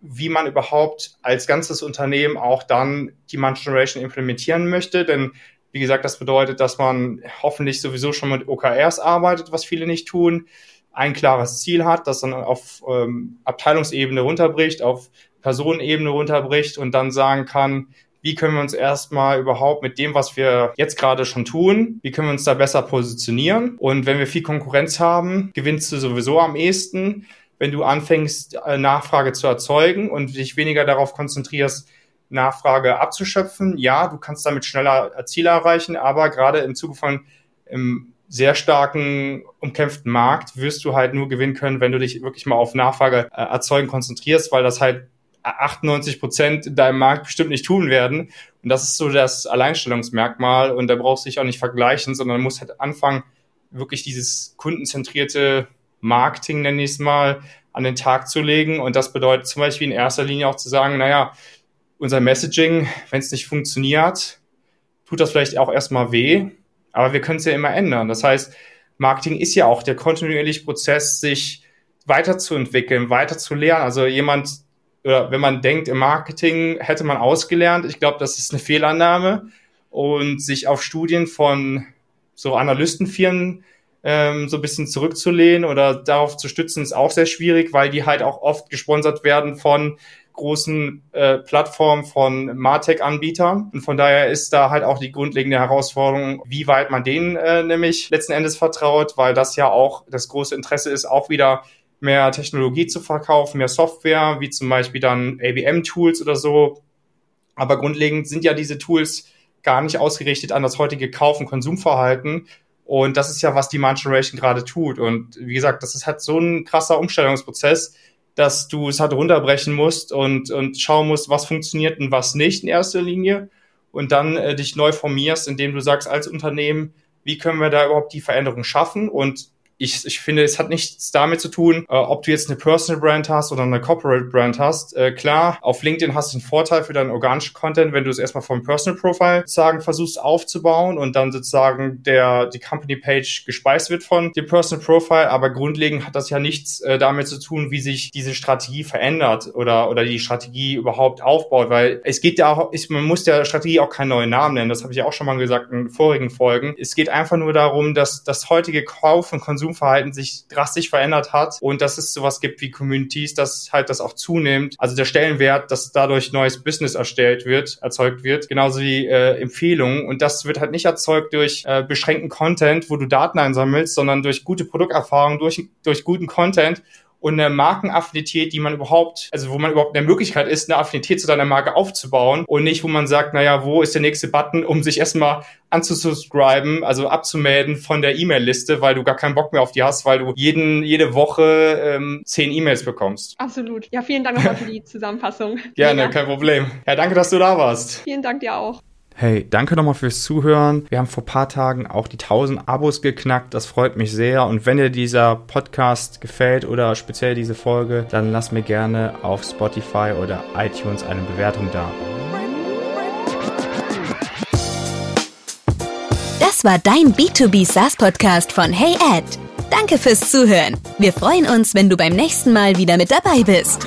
wie man überhaupt als ganzes Unternehmen auch dann die Demand Generation implementieren möchte. Denn wie gesagt, das bedeutet, dass man hoffentlich sowieso schon mit OKRs arbeitet, was viele nicht tun, ein klares Ziel hat, das dann auf ähm, Abteilungsebene runterbricht, auf Personenebene runterbricht und dann sagen kann, wie können wir uns erstmal überhaupt mit dem, was wir jetzt gerade schon tun, wie können wir uns da besser positionieren? Und wenn wir viel Konkurrenz haben, gewinnst du sowieso am ehesten. Wenn du anfängst, äh, Nachfrage zu erzeugen und dich weniger darauf konzentrierst, Nachfrage abzuschöpfen, ja, du kannst damit schneller Ziele erreichen, aber gerade im Zuge von im sehr starken, umkämpften Markt wirst du halt nur gewinnen können, wenn du dich wirklich mal auf Nachfrage äh, erzeugen konzentrierst, weil das halt 98 Prozent in deinem Markt bestimmt nicht tun werden. Und das ist so das Alleinstellungsmerkmal. Und da brauchst du dich auch nicht vergleichen, sondern musst halt anfangen, wirklich dieses kundenzentrierte Marketing, nenne ich es mal, an den Tag zu legen. Und das bedeutet zum Beispiel in erster Linie auch zu sagen, naja, unser Messaging, wenn es nicht funktioniert, tut das vielleicht auch erstmal weh, aber wir können es ja immer ändern. Das heißt, Marketing ist ja auch der kontinuierliche Prozess, sich weiterzuentwickeln, weiter zu lernen. Also jemand, oder wenn man denkt, im Marketing hätte man ausgelernt, ich glaube, das ist eine Fehlannahme. Und sich auf Studien von so Analystenfirmen ähm, so ein bisschen zurückzulehnen oder darauf zu stützen, ist auch sehr schwierig, weil die halt auch oft gesponsert werden von großen äh, Plattformen von Martech-Anbietern. Und von daher ist da halt auch die grundlegende Herausforderung, wie weit man denen äh, nämlich letzten Endes vertraut, weil das ja auch das große Interesse ist, auch wieder mehr Technologie zu verkaufen, mehr Software, wie zum Beispiel dann ABM-Tools oder so. Aber grundlegend sind ja diese Tools gar nicht ausgerichtet an das heutige Kauf- und Konsumverhalten. Und das ist ja, was die Demand Generation gerade tut. Und wie gesagt, das ist halt so ein krasser Umstellungsprozess, dass du es halt runterbrechen musst und, und schauen musst, was funktioniert und was nicht in erster Linie. Und dann äh, dich neu formierst, indem du sagst als Unternehmen, wie können wir da überhaupt die Veränderung schaffen? Und ich, ich finde, es hat nichts damit zu tun, äh, ob du jetzt eine Personal Brand hast oder eine Corporate Brand hast. Äh, klar, auf LinkedIn hast du einen Vorteil für deinen organischen Content, wenn du es erstmal vom Personal Profile sozusagen versuchst aufzubauen und dann sozusagen der, die Company Page gespeist wird von dem Personal Profile. Aber grundlegend hat das ja nichts äh, damit zu tun, wie sich diese Strategie verändert oder, oder die Strategie überhaupt aufbaut, weil es geht ja auch, ist, man muss der Strategie auch keinen neuen Namen nennen. Das habe ich auch schon mal gesagt in vorigen Folgen. Es geht einfach nur darum, dass das heutige Kauf- und Konsum Konsumverhalten sich drastisch verändert hat und dass es sowas gibt wie Communities, dass halt das auch zunimmt. Also der Stellenwert, dass dadurch neues Business erstellt wird, erzeugt wird, genauso wie äh, Empfehlungen. Und das wird halt nicht erzeugt durch äh, beschränkten Content, wo du Daten einsammelst, sondern durch gute Produkterfahrung, durch, durch guten Content und eine Markenaffinität, die man überhaupt, also wo man überhaupt eine Möglichkeit ist, eine Affinität zu deiner Marke aufzubauen und nicht, wo man sagt, naja, wo ist der nächste Button, um sich erstmal anzusubscriben, also abzumelden von der E-Mail-Liste, weil du gar keinen Bock mehr auf die hast, weil du jeden, jede Woche ähm, zehn E-Mails bekommst. Absolut. Ja, vielen Dank nochmal für die Zusammenfassung. Gerne, Mega. kein Problem. Ja, danke, dass du da warst. Vielen Dank dir auch. Hey, danke nochmal fürs Zuhören. Wir haben vor paar Tagen auch die 1000 Abos geknackt. Das freut mich sehr. Und wenn dir dieser Podcast gefällt oder speziell diese Folge, dann lass mir gerne auf Spotify oder iTunes eine Bewertung da. Das war dein B2B SaaS Podcast von Hey Ed. Danke fürs Zuhören. Wir freuen uns, wenn du beim nächsten Mal wieder mit dabei bist.